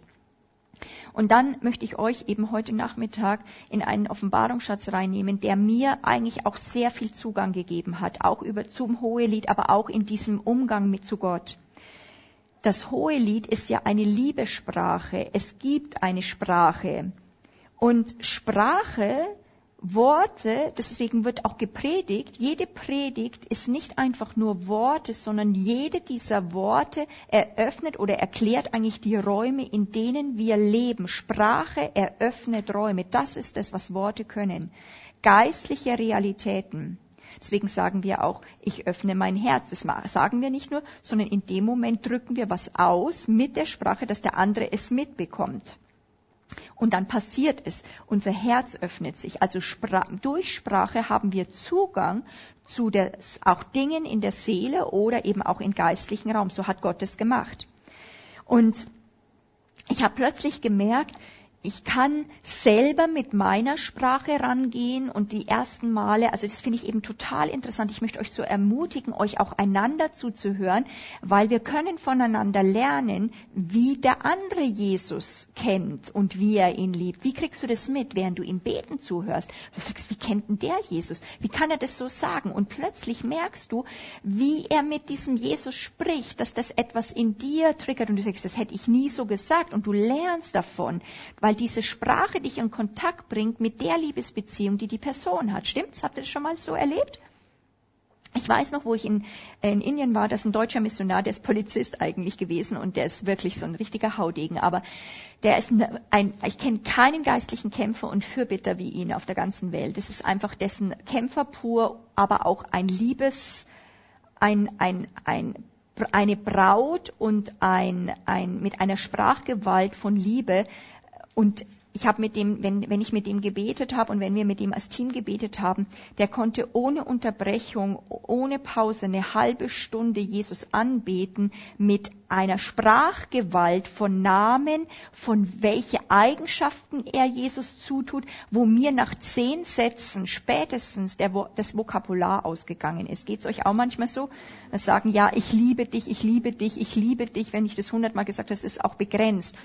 [SPEAKER 1] Und dann möchte ich euch eben heute Nachmittag in einen Offenbarungsschatz reinnehmen, der mir eigentlich auch sehr viel Zugang gegeben hat, auch über zum Hohelied, aber auch in diesem Umgang mit zu Gott. Das Hohelied ist ja eine Liebessprache. Es gibt eine Sprache. Und Sprache Worte, deswegen wird auch gepredigt, jede Predigt ist nicht einfach nur Worte, sondern jede dieser Worte eröffnet oder erklärt eigentlich die Räume, in denen wir leben. Sprache eröffnet Räume. Das ist das, was Worte können. Geistliche Realitäten. Deswegen sagen wir auch, ich öffne mein Herz. Das sagen wir nicht nur, sondern in dem Moment drücken wir was aus mit der Sprache, dass der andere es mitbekommt. Und dann passiert es. Unser Herz öffnet sich. Also durch Sprache haben wir Zugang zu des, auch Dingen in der Seele oder eben auch im geistlichen Raum. So hat Gott es gemacht. Und ich habe plötzlich gemerkt, ich kann selber mit meiner Sprache rangehen und die ersten Male, also das finde ich eben total interessant. Ich möchte euch so ermutigen, euch auch einander zuzuhören, weil wir können voneinander lernen, wie der andere Jesus kennt und wie er ihn liebt. Wie kriegst du das mit, während du ihm beten zuhörst? Du sagst, wie kennt denn der Jesus? Wie kann er das so sagen? Und plötzlich merkst du, wie er mit diesem Jesus spricht, dass das etwas in dir triggert und du sagst, das hätte ich nie so gesagt und du lernst davon, weil weil diese Sprache dich in Kontakt bringt mit der Liebesbeziehung, die die Person hat. Stimmt's? Habt ihr das schon mal so erlebt? Ich weiß noch, wo ich in, in Indien war, das ist ein deutscher Missionar, der ist Polizist eigentlich gewesen und der ist wirklich so ein richtiger Haudegen. Aber der ist ein, ich kenne keinen geistlichen Kämpfer und Fürbitter wie ihn auf der ganzen Welt. Das ist einfach dessen Kämpfer pur, aber auch ein Liebes, ein, ein, ein eine Braut und ein, ein, mit einer Sprachgewalt von Liebe, und ich habe mit dem, wenn, wenn ich mit ihm gebetet habe und wenn wir mit ihm als Team gebetet haben, der konnte ohne Unterbrechung, ohne Pause eine halbe Stunde Jesus anbeten mit einer Sprachgewalt von Namen, von welche Eigenschaften er Jesus zutut, wo mir nach zehn Sätzen spätestens der, das Vokabular ausgegangen ist. Geht's euch auch manchmal so? Das sagen, ja, ich liebe dich, ich liebe dich, ich liebe dich. Wenn ich das hundertmal gesagt habe, das ist auch begrenzt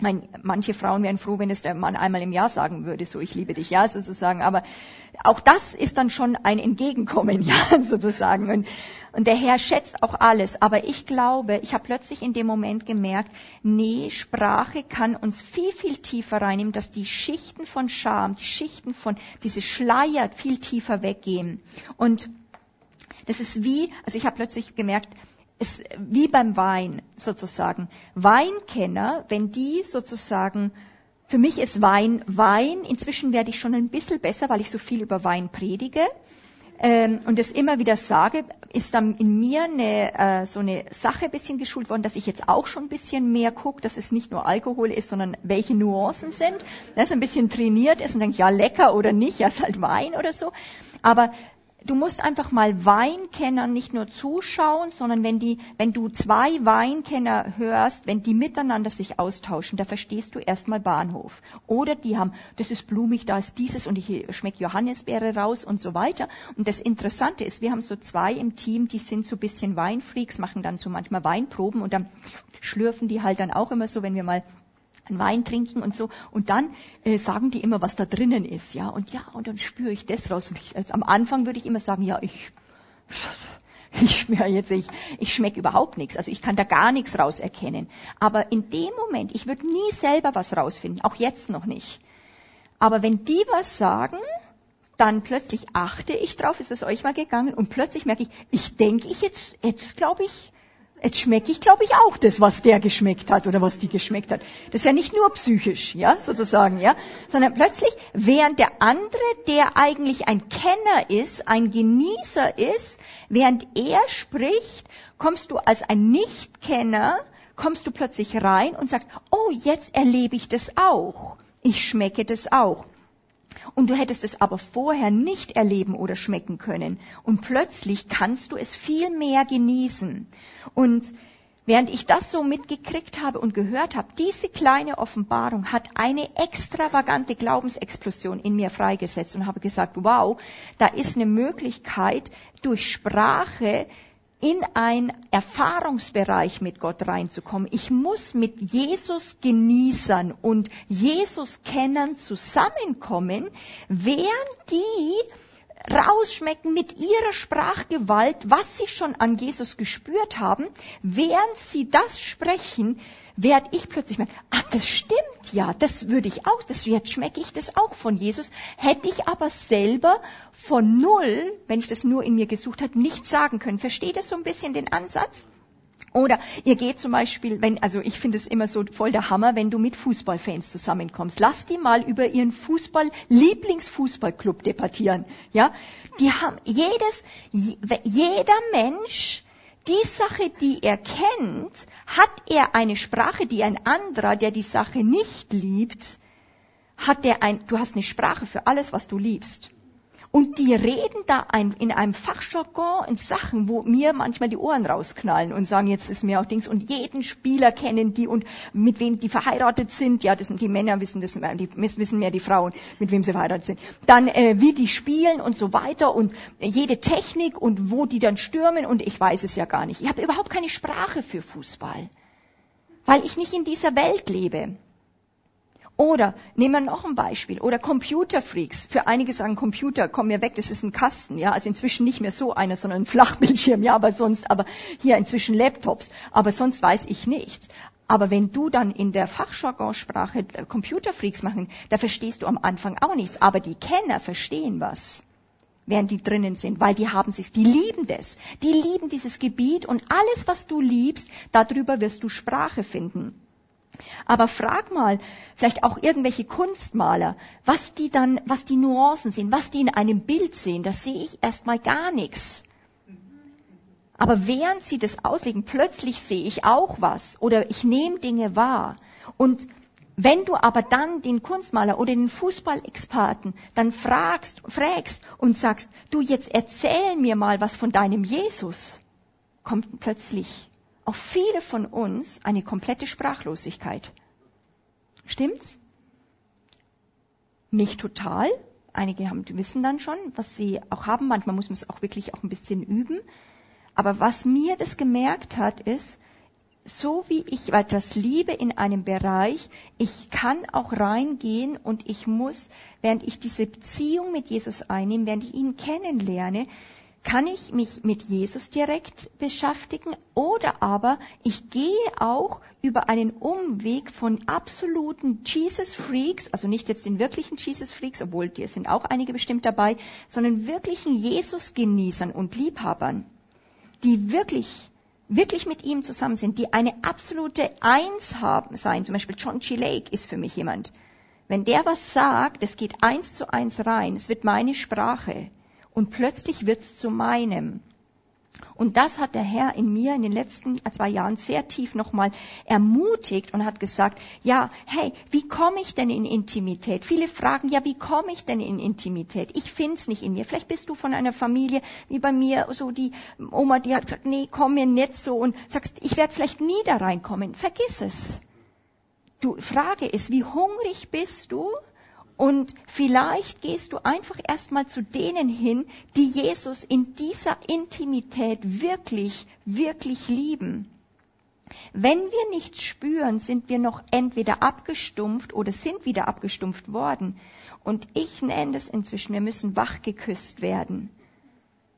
[SPEAKER 1] mein, manche Frauen wären froh, wenn es der Mann einmal im Jahr sagen würde, so ich liebe dich, ja, sozusagen. Aber auch das ist dann schon ein Entgegenkommen, ja, sozusagen. Und, und der Herr schätzt auch alles. Aber ich glaube, ich habe plötzlich in dem Moment gemerkt, nee, Sprache kann uns viel, viel tiefer reinnehmen, dass die Schichten von Scham, die Schichten von, diese Schleier viel tiefer weggehen. Und das ist wie, also ich habe plötzlich gemerkt, ist wie beim Wein sozusagen. Weinkenner, wenn die sozusagen, für mich ist Wein Wein, inzwischen werde ich schon ein bisschen besser, weil ich so viel über Wein predige ähm, und es immer wieder sage, ist dann in mir eine, äh, so eine Sache ein bisschen geschult worden, dass ich jetzt auch schon ein bisschen mehr gucke, dass es nicht nur Alkohol ist, sondern welche Nuancen sind, dass ein bisschen trainiert ist und denkt, ja lecker oder nicht, ja ist halt Wein oder so. Aber du musst einfach mal Weinkennern nicht nur zuschauen, sondern wenn die, wenn du zwei Weinkenner hörst, wenn die miteinander sich austauschen, da verstehst du erstmal Bahnhof. Oder die haben, das ist blumig, da ist dieses und ich schmecke Johannisbeere raus und so weiter. Und das Interessante ist, wir haben so zwei im Team, die sind so bisschen Weinfreaks, machen dann so manchmal Weinproben und dann schlürfen die halt dann auch immer so, wenn wir mal einen Wein trinken und so. Und dann äh, sagen die immer, was da drinnen ist, ja. Und ja, und dann spüre ich das raus. Und ich, also am Anfang würde ich immer sagen, ja, ich, ich schmecke jetzt, ich, ich schmecke überhaupt nichts. Also ich kann da gar nichts rauserkennen. Aber in dem Moment, ich würde nie selber was rausfinden, auch jetzt noch nicht. Aber wenn die was sagen, dann plötzlich achte ich drauf, ist es euch mal gegangen, und plötzlich merke ich, ich denke ich jetzt, jetzt glaube ich, Jetzt schmecke ich, glaube ich, auch das, was der geschmeckt hat oder was die geschmeckt hat. Das ist ja nicht nur psychisch, ja, sozusagen, ja, sondern plötzlich, während der andere, der eigentlich ein Kenner ist, ein Genießer ist, während er spricht, kommst du als ein Nichtkenner, kommst du plötzlich rein und sagst, oh, jetzt erlebe ich das auch. Ich schmecke das auch. Und du hättest es aber vorher nicht erleben oder schmecken können. Und plötzlich kannst du es viel mehr genießen. Und während ich das so mitgekriegt habe und gehört habe, diese kleine Offenbarung hat eine extravagante Glaubensexplosion in mir freigesetzt und habe gesagt, wow, da ist eine Möglichkeit, durch Sprache in ein Erfahrungsbereich mit Gott reinzukommen. Ich muss mit Jesus Genießern und Jesus Kennern zusammenkommen, während die rausschmecken mit ihrer Sprachgewalt, was sie schon an Jesus gespürt haben, während sie das sprechen, werde ich plötzlich merken, ach, das stimmt ja, das würde ich auch, das jetzt schmecke ich das auch von Jesus, hätte ich aber selber von null, wenn ich das nur in mir gesucht hätte, nicht sagen können. Versteht ihr so ein bisschen den Ansatz? Oder ihr geht zum Beispiel, wenn, also ich finde es immer so voll der Hammer, wenn du mit Fußballfans zusammenkommst. Lass die mal über ihren Fußball, Lieblingsfußballclub debattieren. Ja, die haben jedes, jeder Mensch die Sache, die er kennt, hat er eine Sprache, die ein anderer, der die Sache nicht liebt, hat er ein, du hast eine Sprache für alles, was du liebst. Und die reden da ein, in einem Fachjargon in Sachen, wo mir manchmal die Ohren rausknallen und sagen, jetzt ist mir auch Dings. Und jeden Spieler kennen die und mit wem die verheiratet sind. Ja, das, die Männer wissen das, die wissen mehr die Frauen, mit wem sie verheiratet sind. Dann, äh, wie die spielen und so weiter und jede Technik und wo die dann stürmen und ich weiß es ja gar nicht. Ich habe überhaupt keine Sprache für Fußball, weil ich nicht in dieser Welt lebe. Oder nehmen wir noch ein Beispiel. Oder Computerfreaks. Für einige sagen Computer, komm mir weg, das ist ein Kasten. Ja, also inzwischen nicht mehr so einer, sondern ein Flachbildschirm. Ja, aber sonst, aber hier inzwischen Laptops. Aber sonst weiß ich nichts. Aber wenn du dann in der Fachjargonsprache Computerfreaks machen, da verstehst du am Anfang auch nichts. Aber die Kenner verstehen was während die drinnen sind, weil die haben sich, die lieben das. Die lieben dieses Gebiet und alles, was du liebst, darüber wirst du Sprache finden. Aber frag mal, vielleicht auch irgendwelche Kunstmaler, was die dann, was die Nuancen sind, was die in einem Bild sehen, das sehe ich erstmal gar nichts. Aber während sie das auslegen, plötzlich sehe ich auch was oder ich nehme Dinge wahr. Und wenn du aber dann den Kunstmaler oder den Fußballexperten dann fragst, fragst und sagst, du jetzt erzähl mir mal was von deinem Jesus, kommt plötzlich auf viele von uns eine komplette Sprachlosigkeit. Stimmt's? Nicht total. Einige haben, wissen dann schon, was sie auch haben. Manchmal muss man es auch wirklich auch ein bisschen üben. Aber was mir das gemerkt hat, ist, so wie ich etwas liebe in einem Bereich, ich kann auch reingehen und ich muss, während ich diese Beziehung mit Jesus einnehme, während ich ihn kennenlerne, kann ich mich mit Jesus direkt beschäftigen oder aber ich gehe auch über einen Umweg von absoluten Jesus Freaks, also nicht jetzt den wirklichen Jesus Freaks, obwohl die sind auch einige bestimmt dabei, sondern wirklichen Jesus Genießern und Liebhabern, die wirklich wirklich mit ihm zusammen sind, die eine absolute Eins haben sein. Zum Beispiel John G. Lake ist für mich jemand. Wenn der was sagt, es geht eins zu eins rein, es wird meine Sprache und plötzlich wird's zu meinem. Und das hat der Herr in mir in den letzten zwei Jahren sehr tief nochmal ermutigt und hat gesagt, ja, hey, wie komme ich denn in Intimität? Viele fragen, ja, wie komme ich denn in Intimität? Ich find's nicht in mir. Vielleicht bist du von einer Familie wie bei mir, so die Oma, die hat gesagt, nee, komm mir nicht so und sagst, ich werde vielleicht nie da reinkommen. Vergiss es. Du, Frage ist, wie hungrig bist du und vielleicht gehst du einfach erstmal zu denen hin, die Jesus in dieser Intimität wirklich, wirklich lieben. Wenn wir nichts spüren, sind wir noch entweder abgestumpft oder sind wieder abgestumpft worden. Und ich nenne es inzwischen, wir müssen wach geküsst werden.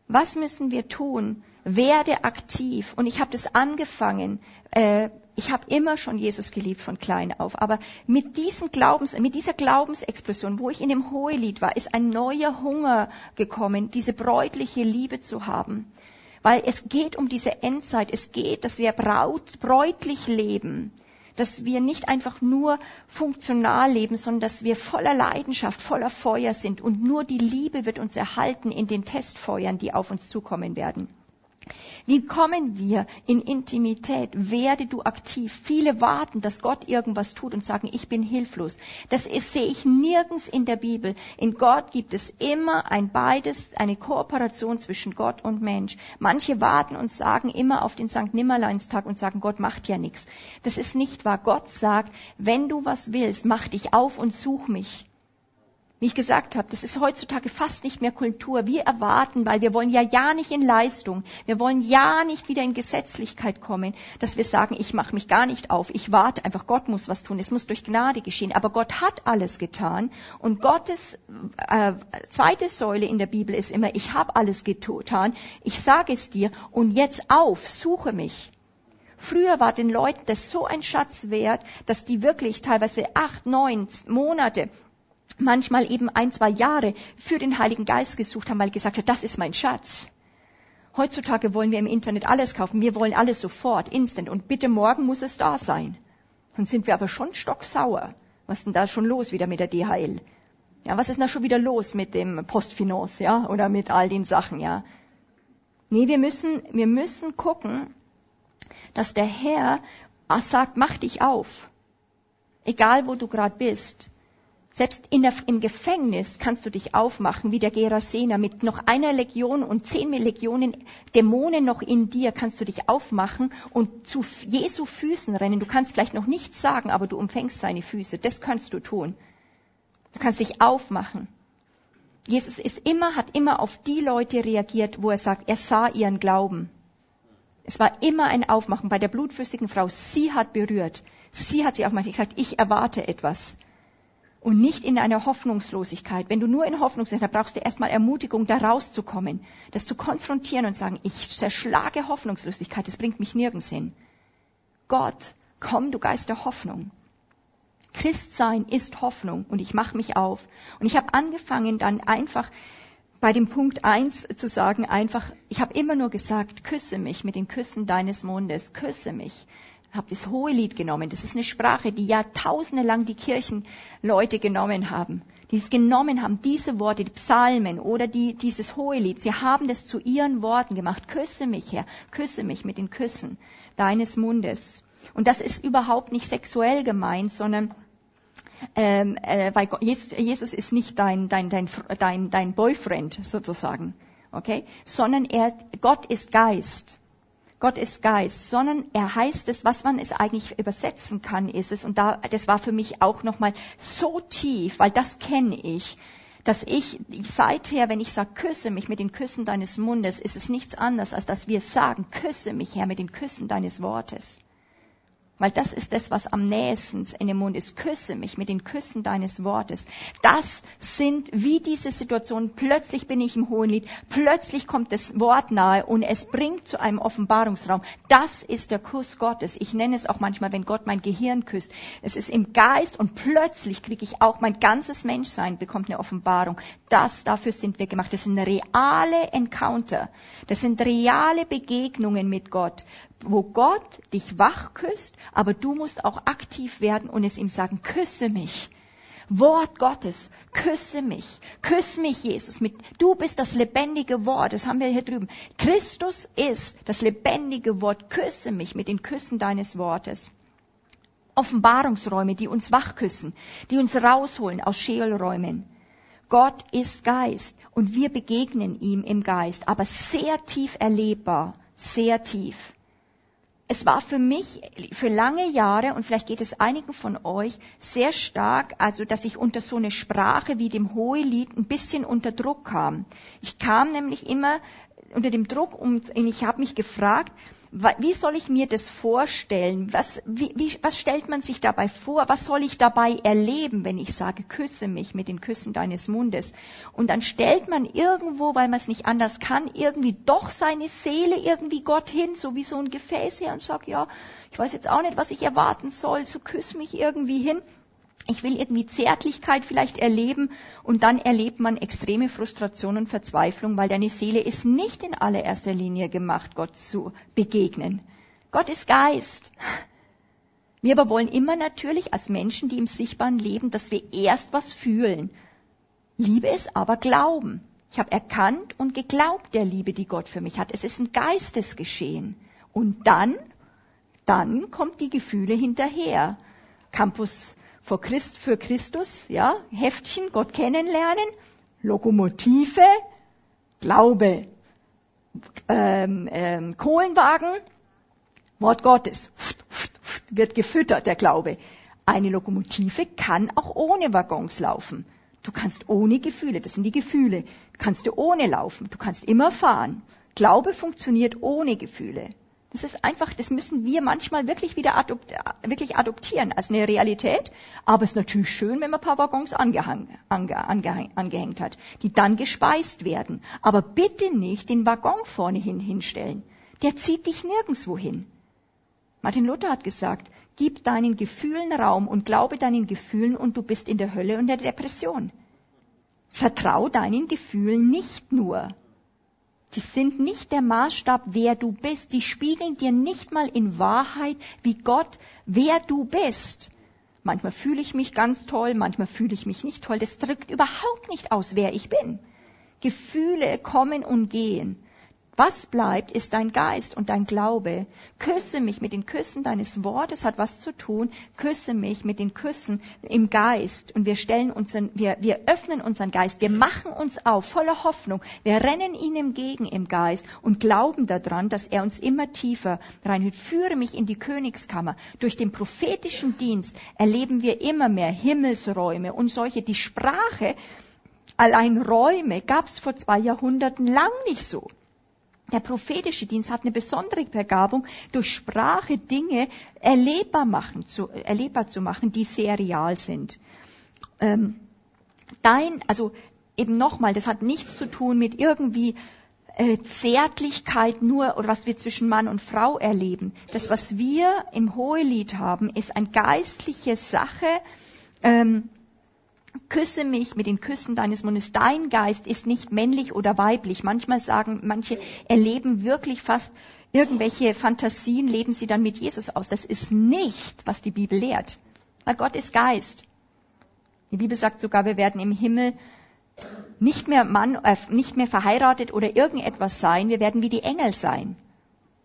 [SPEAKER 1] Was müssen wir tun? Werde aktiv. Und ich habe das angefangen äh, ich habe immer schon Jesus geliebt von klein auf, aber mit diesem Glaubens, mit dieser Glaubensexplosion, wo ich in dem Hohelied war, ist ein neuer Hunger gekommen, diese bräutliche Liebe zu haben. Weil es geht um diese Endzeit, es geht, dass wir braut, bräutlich leben, dass wir nicht einfach nur funktional leben, sondern dass wir voller Leidenschaft, voller Feuer sind und nur die Liebe wird uns erhalten in den Testfeuern, die auf uns zukommen werden. Wie kommen wir in Intimität? Werde du aktiv. Viele warten, dass Gott irgendwas tut und sagen, ich bin hilflos. Das ist, sehe ich nirgends in der Bibel. In Gott gibt es immer ein beides, eine Kooperation zwischen Gott und Mensch. Manche warten und sagen immer auf den St. Nimmerleinstag und sagen, Gott macht ja nichts. Das ist nicht wahr. Gott sagt, wenn du was willst, mach dich auf und such mich wie ich gesagt habe, das ist heutzutage fast nicht mehr Kultur. Wir erwarten, weil wir wollen ja ja nicht in Leistung, wir wollen ja nicht wieder in Gesetzlichkeit kommen, dass wir sagen, ich mache mich gar nicht auf, ich warte einfach, Gott muss was tun, es muss durch Gnade geschehen. Aber Gott hat alles getan. Und Gottes äh, zweite Säule in der Bibel ist immer, ich habe alles getan, ich sage es dir. Und jetzt auf, suche mich. Früher war den Leuten das so ein Schatz wert, dass die wirklich teilweise acht, neun Monate manchmal eben ein, zwei Jahre für den Heiligen Geist gesucht haben, weil gesagt hat, das ist mein Schatz. Heutzutage wollen wir im Internet alles kaufen. Wir wollen alles sofort, instant. Und bitte morgen muss es da sein. Und sind wir aber schon stocksauer. Was ist denn da schon los wieder mit der DHL? Ja, was ist da schon wieder los mit dem Postfinance, ja? Oder mit all den Sachen, ja? Nee, wir müssen, wir müssen gucken, dass der Herr sagt, mach dich auf. Egal wo du gerade bist. Selbst der, im Gefängnis kannst du dich aufmachen, wie der Gerasener, mit noch einer Legion und zehn Legionen Dämonen noch in dir kannst du dich aufmachen und zu Jesu Füßen rennen. Du kannst vielleicht noch nichts sagen, aber du umfängst seine Füße. Das kannst du tun. Du kannst dich aufmachen. Jesus ist immer, hat immer auf die Leute reagiert, wo er sagt, er sah ihren Glauben. Es war immer ein Aufmachen bei der blutflüssigen Frau. Sie hat berührt. Sie hat sich aufgemacht. Ich gesagt, ich erwarte etwas und nicht in einer Hoffnungslosigkeit. Wenn du nur in Hoffnungslosigkeit brauchst du erstmal Ermutigung, da rauszukommen, das zu konfrontieren und sagen, ich zerschlage Hoffnungslosigkeit, das bringt mich nirgends hin. Gott, komm, du Geist der Hoffnung. Christsein ist Hoffnung und ich mache mich auf. Und ich habe angefangen dann einfach bei dem Punkt eins zu sagen, einfach, ich habe immer nur gesagt, küsse mich mit den Küssen deines Mundes, küsse mich habe das Hohelied genommen. Das ist eine Sprache, die Jahrtausende lang die Kirchenleute genommen haben. Die es genommen haben, diese Worte, die Psalmen oder die, dieses Hohelied. Sie haben das zu ihren Worten gemacht. Küsse mich, Herr, küsse mich mit den Küssen deines Mundes. Und das ist überhaupt nicht sexuell gemeint, sondern ähm, äh, weil Jesus, Jesus ist nicht dein, dein, dein, dein, dein Boyfriend sozusagen, okay, sondern er, Gott ist Geist. Gott ist Geist, sondern er heißt es, was man es eigentlich übersetzen kann, ist es, und da, das war für mich auch nochmal so tief, weil das kenne ich, dass ich seither, wenn ich sage, küsse mich mit den Küssen deines Mundes, ist es nichts anderes, als dass wir sagen, küsse mich, Herr, mit den Küssen deines Wortes. Weil das ist das, was am nächsten in dem Mund ist. Küsse mich mit den Küssen deines Wortes. Das sind wie diese Situationen. Plötzlich bin ich im Hohen Lied. Plötzlich kommt das Wort nahe und es bringt zu einem Offenbarungsraum. Das ist der Kuss Gottes. Ich nenne es auch manchmal, wenn Gott mein Gehirn küsst. Es ist im Geist und plötzlich kriege ich auch mein ganzes Menschsein bekommt eine Offenbarung. Das, dafür sind wir gemacht. Das sind reale Encounter. Das sind reale Begegnungen mit Gott wo Gott dich wach küsst, aber du musst auch aktiv werden und es ihm sagen, küsse mich. Wort Gottes, küsse mich, küsse mich, Jesus, mit, du bist das lebendige Wort, das haben wir hier drüben. Christus ist das lebendige Wort, küsse mich mit den Küssen deines Wortes. Offenbarungsräume, die uns wachküssen, die uns rausholen aus Scheelräumen. Gott ist Geist und wir begegnen ihm im Geist, aber sehr tief erlebbar, sehr tief es war für mich für lange Jahre, und vielleicht geht es einigen von euch, sehr stark, also dass ich unter so eine Sprache wie dem Hohelied ein bisschen unter Druck kam. Ich kam nämlich immer unter dem Druck und ich habe mich gefragt, wie soll ich mir das vorstellen? Was, wie, wie, was stellt man sich dabei vor? Was soll ich dabei erleben, wenn ich sage, küsse mich mit den Küssen deines Mundes? Und dann stellt man irgendwo, weil man es nicht anders kann, irgendwie doch seine Seele irgendwie Gott hin, so wie so ein Gefäß her und sagt, ja, ich weiß jetzt auch nicht, was ich erwarten soll, so küss mich irgendwie hin ich will irgendwie Zärtlichkeit vielleicht erleben und dann erlebt man extreme Frustration und Verzweiflung, weil deine Seele ist nicht in allererster Linie gemacht, Gott zu begegnen. Gott ist Geist. Wir aber wollen immer natürlich als Menschen, die im sichtbaren leben, dass wir erst was fühlen. Liebe ist aber Glauben. Ich habe erkannt und geglaubt der Liebe, die Gott für mich hat. Es ist ein Geistesgeschehen. Und dann, dann kommt die Gefühle hinterher. Campus vor Christ, für Christus, ja, Heftchen, Gott kennenlernen, Lokomotive, Glaube, ähm, ähm, Kohlenwagen, Wort Gottes, wird gefüttert, der Glaube. Eine Lokomotive kann auch ohne Waggons laufen. Du kannst ohne Gefühle, das sind die Gefühle, kannst du ohne laufen, du kannst immer fahren. Glaube funktioniert ohne Gefühle. Das ist einfach, das müssen wir manchmal wirklich wieder adopt, wirklich adoptieren als eine Realität. Aber es ist natürlich schön, wenn man ein paar Waggons angehang, ange, ange, angehängt hat, die dann gespeist werden. Aber bitte nicht den Waggon vorne hin hinstellen. Der zieht dich nirgendwo hin. Martin Luther hat gesagt, gib deinen Gefühlen Raum und glaube deinen Gefühlen und du bist in der Hölle und der Depression. Vertrau deinen Gefühlen nicht nur. Die sind nicht der Maßstab, wer du bist. Die spiegeln dir nicht mal in Wahrheit, wie Gott, wer du bist. Manchmal fühle ich mich ganz toll, manchmal fühle ich mich nicht toll. Das drückt überhaupt nicht aus, wer ich bin. Gefühle kommen und gehen. Was bleibt, ist dein Geist und dein Glaube. Küsse mich mit den Küssen deines Wortes, hat was zu tun. Küsse mich mit den Küssen im Geist. Und wir stellen unseren, wir, wir öffnen unseren Geist. Wir machen uns auf, voller Hoffnung. Wir rennen ihm entgegen im Geist und glauben daran, dass er uns immer tiefer reinhört. Führe mich in die Königskammer. Durch den prophetischen Dienst erleben wir immer mehr Himmelsräume und solche, die Sprache, allein Räume, gab es vor zwei Jahrhunderten lang nicht so. Der prophetische Dienst hat eine besondere Begabung, durch Sprache Dinge erlebbar, machen, zu, erlebbar zu machen, die sehr real sind. Ähm, dein, also eben nochmal, das hat nichts zu tun mit irgendwie äh, Zärtlichkeit nur oder was wir zwischen Mann und Frau erleben. Das, was wir im Hohelied haben, ist eine geistliche Sache, ähm, küsse mich mit den Küssen deines Mundes. Dein Geist ist nicht männlich oder weiblich. Manchmal sagen manche, erleben wirklich fast irgendwelche Fantasien, leben sie dann mit Jesus aus. Das ist nicht, was die Bibel lehrt. Weil Gott ist Geist. Die Bibel sagt sogar, wir werden im Himmel nicht mehr Mann, äh, nicht mehr verheiratet oder irgendetwas sein. Wir werden wie die Engel sein.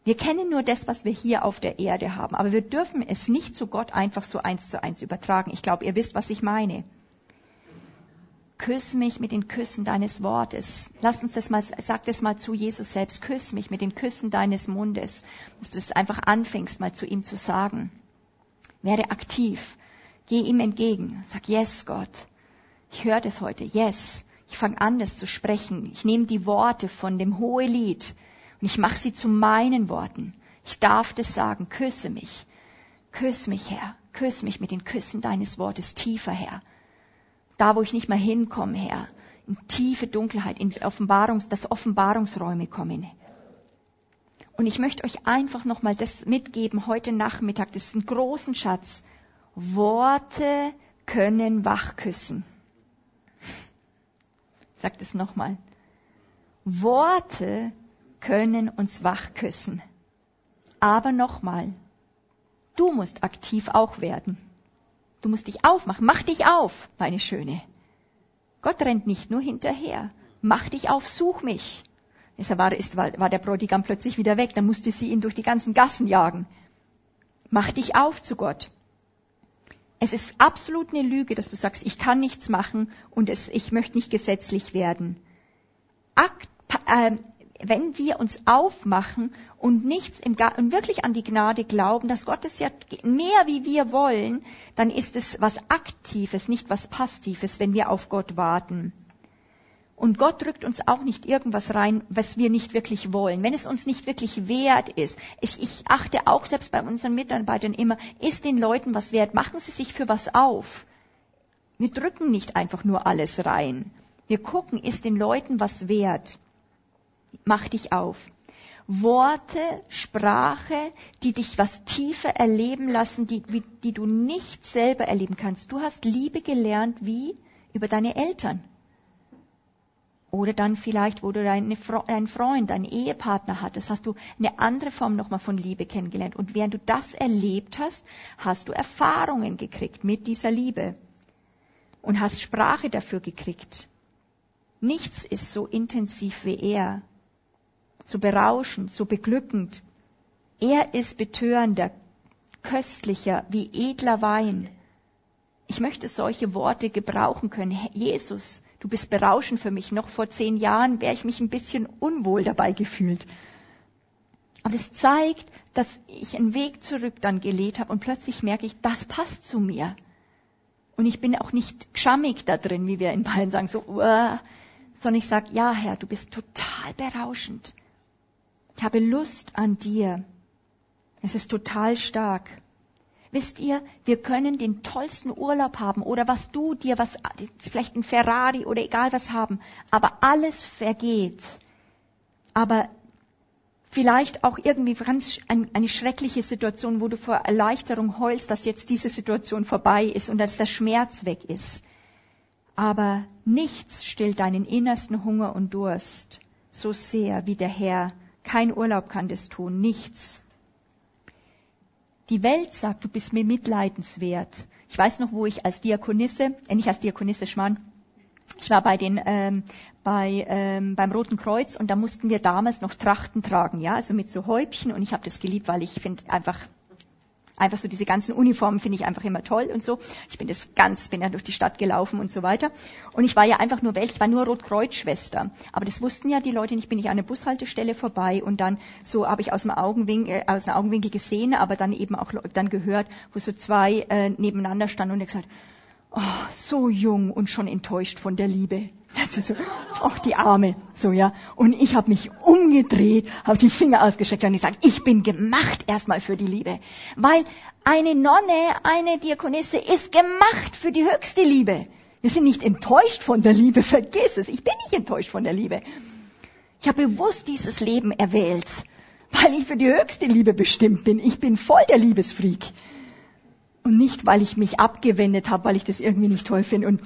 [SPEAKER 1] Wir kennen nur das, was wir hier auf der Erde haben. Aber wir dürfen es nicht zu Gott einfach so eins zu eins übertragen. Ich glaube, ihr wisst, was ich meine. Küss mich mit den Küssen deines Wortes. Lass uns das mal, sag das mal zu Jesus selbst. Küss mich mit den Küssen deines Mundes. Dass du es einfach anfängst, mal zu ihm zu sagen. Werde aktiv. Geh ihm entgegen. Sag, yes, Gott. Ich höre das heute. Yes. Ich fange an, das zu sprechen. Ich nehme die Worte von dem Hohelied und ich mache sie zu meinen Worten. Ich darf das sagen. Küsse mich. Küss mich, Herr. Küss mich mit den Küssen deines Wortes tiefer, Herr da wo ich nicht mehr hinkomme, Herr, in tiefe Dunkelheit, in Offenbarungs, dass Offenbarungsräume kommen. Und ich möchte euch einfach nochmal das mitgeben heute Nachmittag, das ist ein großen Schatz. Worte können wachküssen. Ich sag das nochmal. Worte können uns wachküssen. Aber nochmal, du musst aktiv auch werden. Du musst dich aufmachen. Mach dich auf, meine Schöne. Gott rennt nicht nur hinterher. Mach dich auf, such mich. Deshalb war, ist, war, war der Bräutigam plötzlich wieder weg. Dann musste sie ihn durch die ganzen Gassen jagen. Mach dich auf zu Gott. Es ist absolut eine Lüge, dass du sagst, ich kann nichts machen und es, ich möchte nicht gesetzlich werden. Akt, äh, wenn wir uns aufmachen und nichts im Gar und wirklich an die Gnade glauben, dass Gott es ja mehr wie wir wollen, dann ist es was Aktives, nicht was Passives, wenn wir auf Gott warten. Und Gott drückt uns auch nicht irgendwas rein, was wir nicht wirklich wollen. Wenn es uns nicht wirklich wert ist. Ich, ich achte auch selbst bei unseren Mitarbeitern immer, ist den Leuten was wert? Machen sie sich für was auf? Wir drücken nicht einfach nur alles rein. Wir gucken, ist den Leuten was wert? Mach dich auf. Worte, Sprache, die dich was tiefer erleben lassen, die, die du nicht selber erleben kannst. Du hast Liebe gelernt wie über deine Eltern. Oder dann vielleicht, wo du deinen Freund, deinen Ehepartner hattest, hast du eine andere Form nochmal von Liebe kennengelernt. Und während du das erlebt hast, hast du Erfahrungen gekriegt mit dieser Liebe. Und hast Sprache dafür gekriegt. Nichts ist so intensiv wie er, so berauschend, so beglückend. Er ist betörender, köstlicher, wie edler Wein. Ich möchte solche Worte gebrauchen können. Jesus, du bist berauschend für mich. Noch vor zehn Jahren wäre ich mich ein bisschen unwohl dabei gefühlt. Aber es zeigt, dass ich einen Weg zurück dann gelegt habe und plötzlich merke ich, das passt zu mir. Und ich bin auch nicht schammig da drin, wie wir in Bayern sagen, so, uh, sondern ich sage, ja Herr, du bist total berauschend. Ich habe Lust an dir. Es ist total stark. Wisst ihr, wir können den tollsten Urlaub haben oder was du dir, was, vielleicht ein Ferrari oder egal was haben, aber alles vergeht. Aber vielleicht auch irgendwie ganz eine schreckliche Situation, wo du vor Erleichterung heulst, dass jetzt diese Situation vorbei ist und dass der Schmerz weg ist. Aber nichts stillt deinen innersten Hunger und Durst so sehr wie der Herr. Kein Urlaub kann das tun, nichts. Die Welt sagt, du bist mir mitleidenswert. Ich weiß noch, wo ich als Diakonisse, äh nicht als Diakonisse, Schmarrn, ich war bei den ähm, bei, ähm, beim Roten Kreuz und da mussten wir damals noch Trachten tragen, ja, also mit so Häubchen und ich habe das geliebt, weil ich finde einfach einfach so diese ganzen Uniformen finde ich einfach immer toll und so. Ich bin das ganz, bin ja durch die Stadt gelaufen und so weiter. Und ich war ja einfach nur welch, ich war nur Rotkreuzschwester. Aber das wussten ja die Leute nicht, bin ich an der Bushaltestelle vorbei und dann so habe ich aus dem Augenwinkel, äh, aus dem Augenwinkel gesehen, aber dann eben auch dann gehört, wo so zwei äh, nebeneinander standen und gesagt, oh, so jung und schon enttäuscht von der Liebe. Ach, die Arme, so ja. Und ich habe mich umgedreht, habe die Finger ausgestreckt und gesagt, ich bin gemacht erstmal für die Liebe, weil eine Nonne, eine Diakonisse ist gemacht für die höchste Liebe. Wir sind nicht enttäuscht von der Liebe, vergiss es. Ich bin nicht enttäuscht von der Liebe. Ich habe bewusst dieses Leben erwählt, weil ich für die höchste Liebe bestimmt bin. Ich bin voll der Liebesfreak. Und nicht, weil ich mich abgewendet habe, weil ich das irgendwie nicht toll finde. Und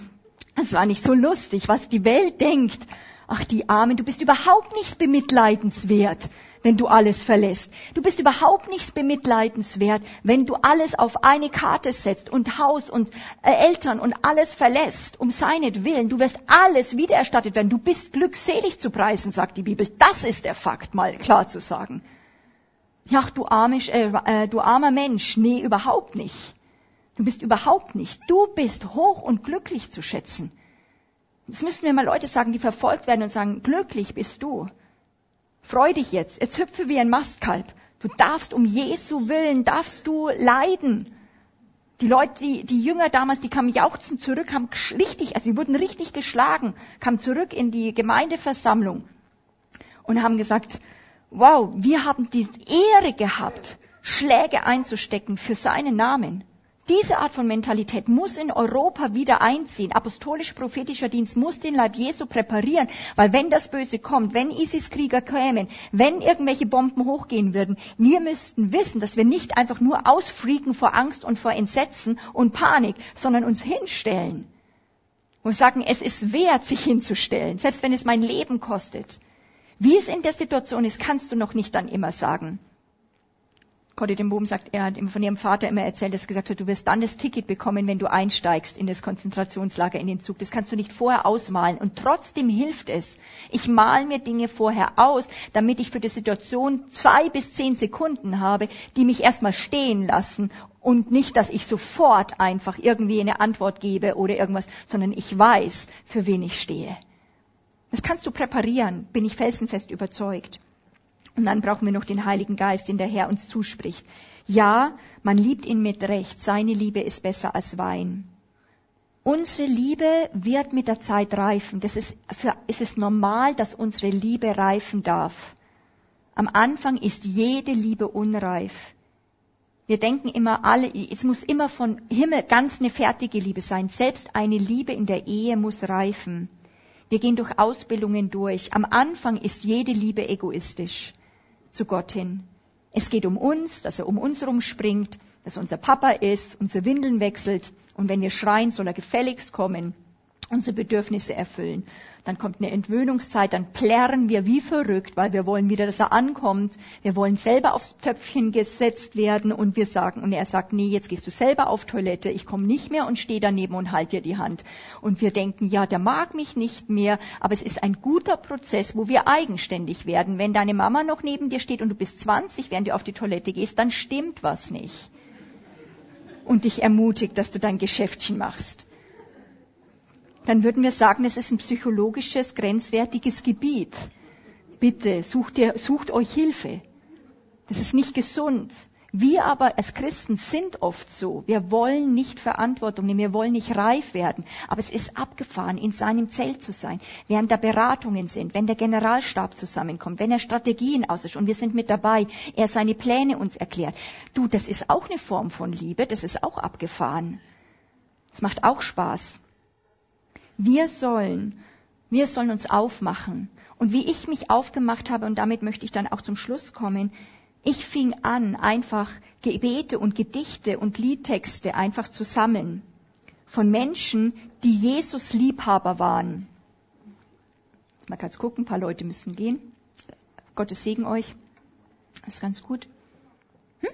[SPEAKER 1] es war nicht so lustig, was die Welt denkt. Ach, die Armen, du bist überhaupt nicht bemitleidenswert, wenn du alles verlässt. Du bist überhaupt nicht bemitleidenswert, wenn du alles auf eine Karte setzt und Haus und äh, Eltern und alles verlässt, um seinetwillen. Du wirst alles wiedererstattet werden. Du bist glückselig zu preisen, sagt die Bibel. Das ist der Fakt, mal klar zu sagen. Ach, du, armisch, äh, äh, du armer Mensch. Nee, überhaupt nicht. Du bist überhaupt nicht. Du bist hoch und glücklich zu schätzen. Jetzt müssten wir mal Leute sagen, die verfolgt werden und sagen, glücklich bist du. Freu dich jetzt. Jetzt hüpfe wie ein Mastkalb. Du darfst um Jesu willen, darfst du leiden. Die Leute, die, die Jünger damals, die kamen jauchzend zurück, haben richtig, also die wurden richtig geschlagen, kamen zurück in die Gemeindeversammlung und haben gesagt, wow, wir haben die Ehre gehabt, Schläge einzustecken für seinen Namen. Diese Art von Mentalität muss in Europa wieder einziehen. Apostolisch-prophetischer Dienst muss den Leib Jesu präparieren, weil wenn das Böse kommt, wenn ISIS-Krieger kämen, wenn irgendwelche Bomben hochgehen würden, wir müssten wissen, dass wir nicht einfach nur ausfrieken vor Angst und vor Entsetzen und Panik, sondern uns hinstellen und sagen, es ist wert, sich hinzustellen, selbst wenn es mein Leben kostet. Wie es in der Situation ist, kannst du noch nicht dann immer sagen. Corrie den Boom sagt, er hat von ihrem Vater immer erzählt, dass er gesagt hat, du wirst dann das Ticket bekommen, wenn du einsteigst in das Konzentrationslager, in den Zug. Das kannst du nicht vorher ausmalen. Und trotzdem hilft es. Ich male mir Dinge vorher aus, damit ich für die Situation zwei bis zehn Sekunden habe, die mich erstmal stehen lassen und nicht, dass ich sofort einfach irgendwie eine Antwort gebe oder irgendwas, sondern ich weiß, für wen ich stehe. Das kannst du präparieren, bin ich felsenfest überzeugt. Und dann brauchen wir noch den Heiligen Geist, den der Herr uns zuspricht. Ja, man liebt ihn mit Recht. Seine Liebe ist besser als Wein. Unsere Liebe wird mit der Zeit reifen. Das ist, für, es ist normal, dass unsere Liebe reifen darf. Am Anfang ist jede Liebe unreif. Wir denken immer alle, es muss immer von Himmel ganz eine fertige Liebe sein. Selbst eine Liebe in der Ehe muss reifen. Wir gehen durch Ausbildungen durch. Am Anfang ist jede Liebe egoistisch zu Gott hin. Es geht um uns, dass er um uns rumspringt, dass unser Papa ist, unsere Windeln wechselt und wenn wir schreien, soll er gefälligst kommen unsere Bedürfnisse erfüllen. Dann kommt eine Entwöhnungszeit, dann plärren wir wie verrückt, weil wir wollen wieder, dass er ankommt. Wir wollen selber aufs Töpfchen gesetzt werden und wir sagen, und er sagt, nee, jetzt gehst du selber auf Toilette, ich komme nicht mehr und stehe daneben und halte dir die Hand. Und wir denken, ja, der mag mich nicht mehr, aber es ist ein guter Prozess, wo wir eigenständig werden. Wenn deine Mama noch neben dir steht und du bist 20, während du auf die Toilette gehst, dann stimmt was nicht. Und dich ermutigt, dass du dein Geschäftchen machst dann würden wir sagen, es ist ein psychologisches, grenzwertiges Gebiet. Bitte sucht, ihr, sucht euch Hilfe. Das ist nicht gesund. Wir aber als Christen sind oft so. Wir wollen nicht Verantwortung nehmen, wir wollen nicht reif werden. Aber es ist abgefahren, in seinem Zelt zu sein, während da Beratungen sind, wenn der Generalstab zusammenkommt, wenn er Strategien ausspricht und wir sind mit dabei, er seine Pläne uns erklärt. Du, das ist auch eine Form von Liebe, das ist auch abgefahren. Es macht auch Spaß. Wir sollen, wir sollen uns aufmachen. Und wie ich mich aufgemacht habe, und damit möchte ich dann auch zum Schluss kommen, ich fing an, einfach Gebete und Gedichte und Liedtexte einfach zu sammeln. Von Menschen, die Jesus Liebhaber waren. Mal kurz gucken, ein paar Leute müssen gehen. Gottes Segen euch. Das ist ganz gut. Hm?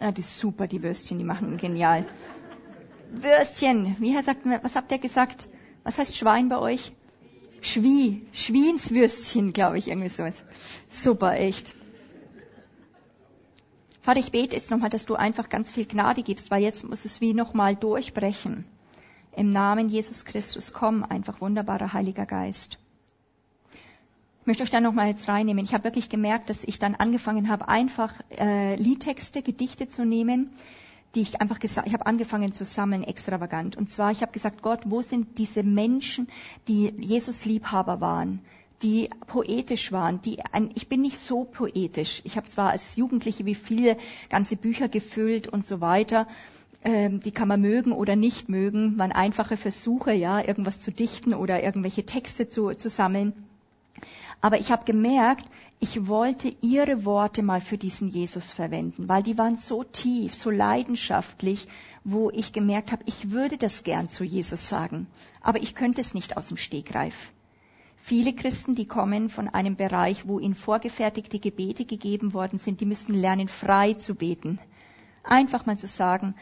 [SPEAKER 1] Ja, die ist super, die Würstchen, die machen genial. Würstchen. Wie sagt, was habt ihr gesagt? Was heißt Schwein bei euch? Schwie, Schwienswürstchen, glaube ich, irgendwie sowas. Super, echt. Vater, ich bete jetzt nochmal, dass du einfach ganz viel Gnade gibst, weil jetzt muss es wie nochmal durchbrechen. Im Namen Jesus Christus, komm, einfach wunderbarer Heiliger Geist. Ich möchte euch da nochmal jetzt reinnehmen. Ich habe wirklich gemerkt, dass ich dann angefangen habe, einfach äh, Liedtexte, Gedichte zu nehmen, die ich einfach gesagt, ich habe angefangen zu sammeln, extravagant. Und zwar, ich habe gesagt, Gott, wo sind diese Menschen, die Jesus Liebhaber waren, die poetisch waren, die ein, ich bin nicht so poetisch. Ich habe zwar als Jugendliche wie viele ganze Bücher gefüllt und so weiter. Ähm, die kann man mögen oder nicht mögen, waren einfache Versuche, ja, irgendwas zu dichten oder irgendwelche Texte zu, zu sammeln. Aber ich habe gemerkt, ich wollte ihre Worte mal für diesen Jesus verwenden, weil die waren so tief, so leidenschaftlich, wo ich gemerkt habe, ich würde das gern zu Jesus sagen, aber ich könnte es nicht aus dem Stegreif. Viele Christen, die kommen von einem Bereich, wo ihnen vorgefertigte Gebete gegeben worden sind, die müssen lernen, frei zu beten. Einfach mal zu sagen,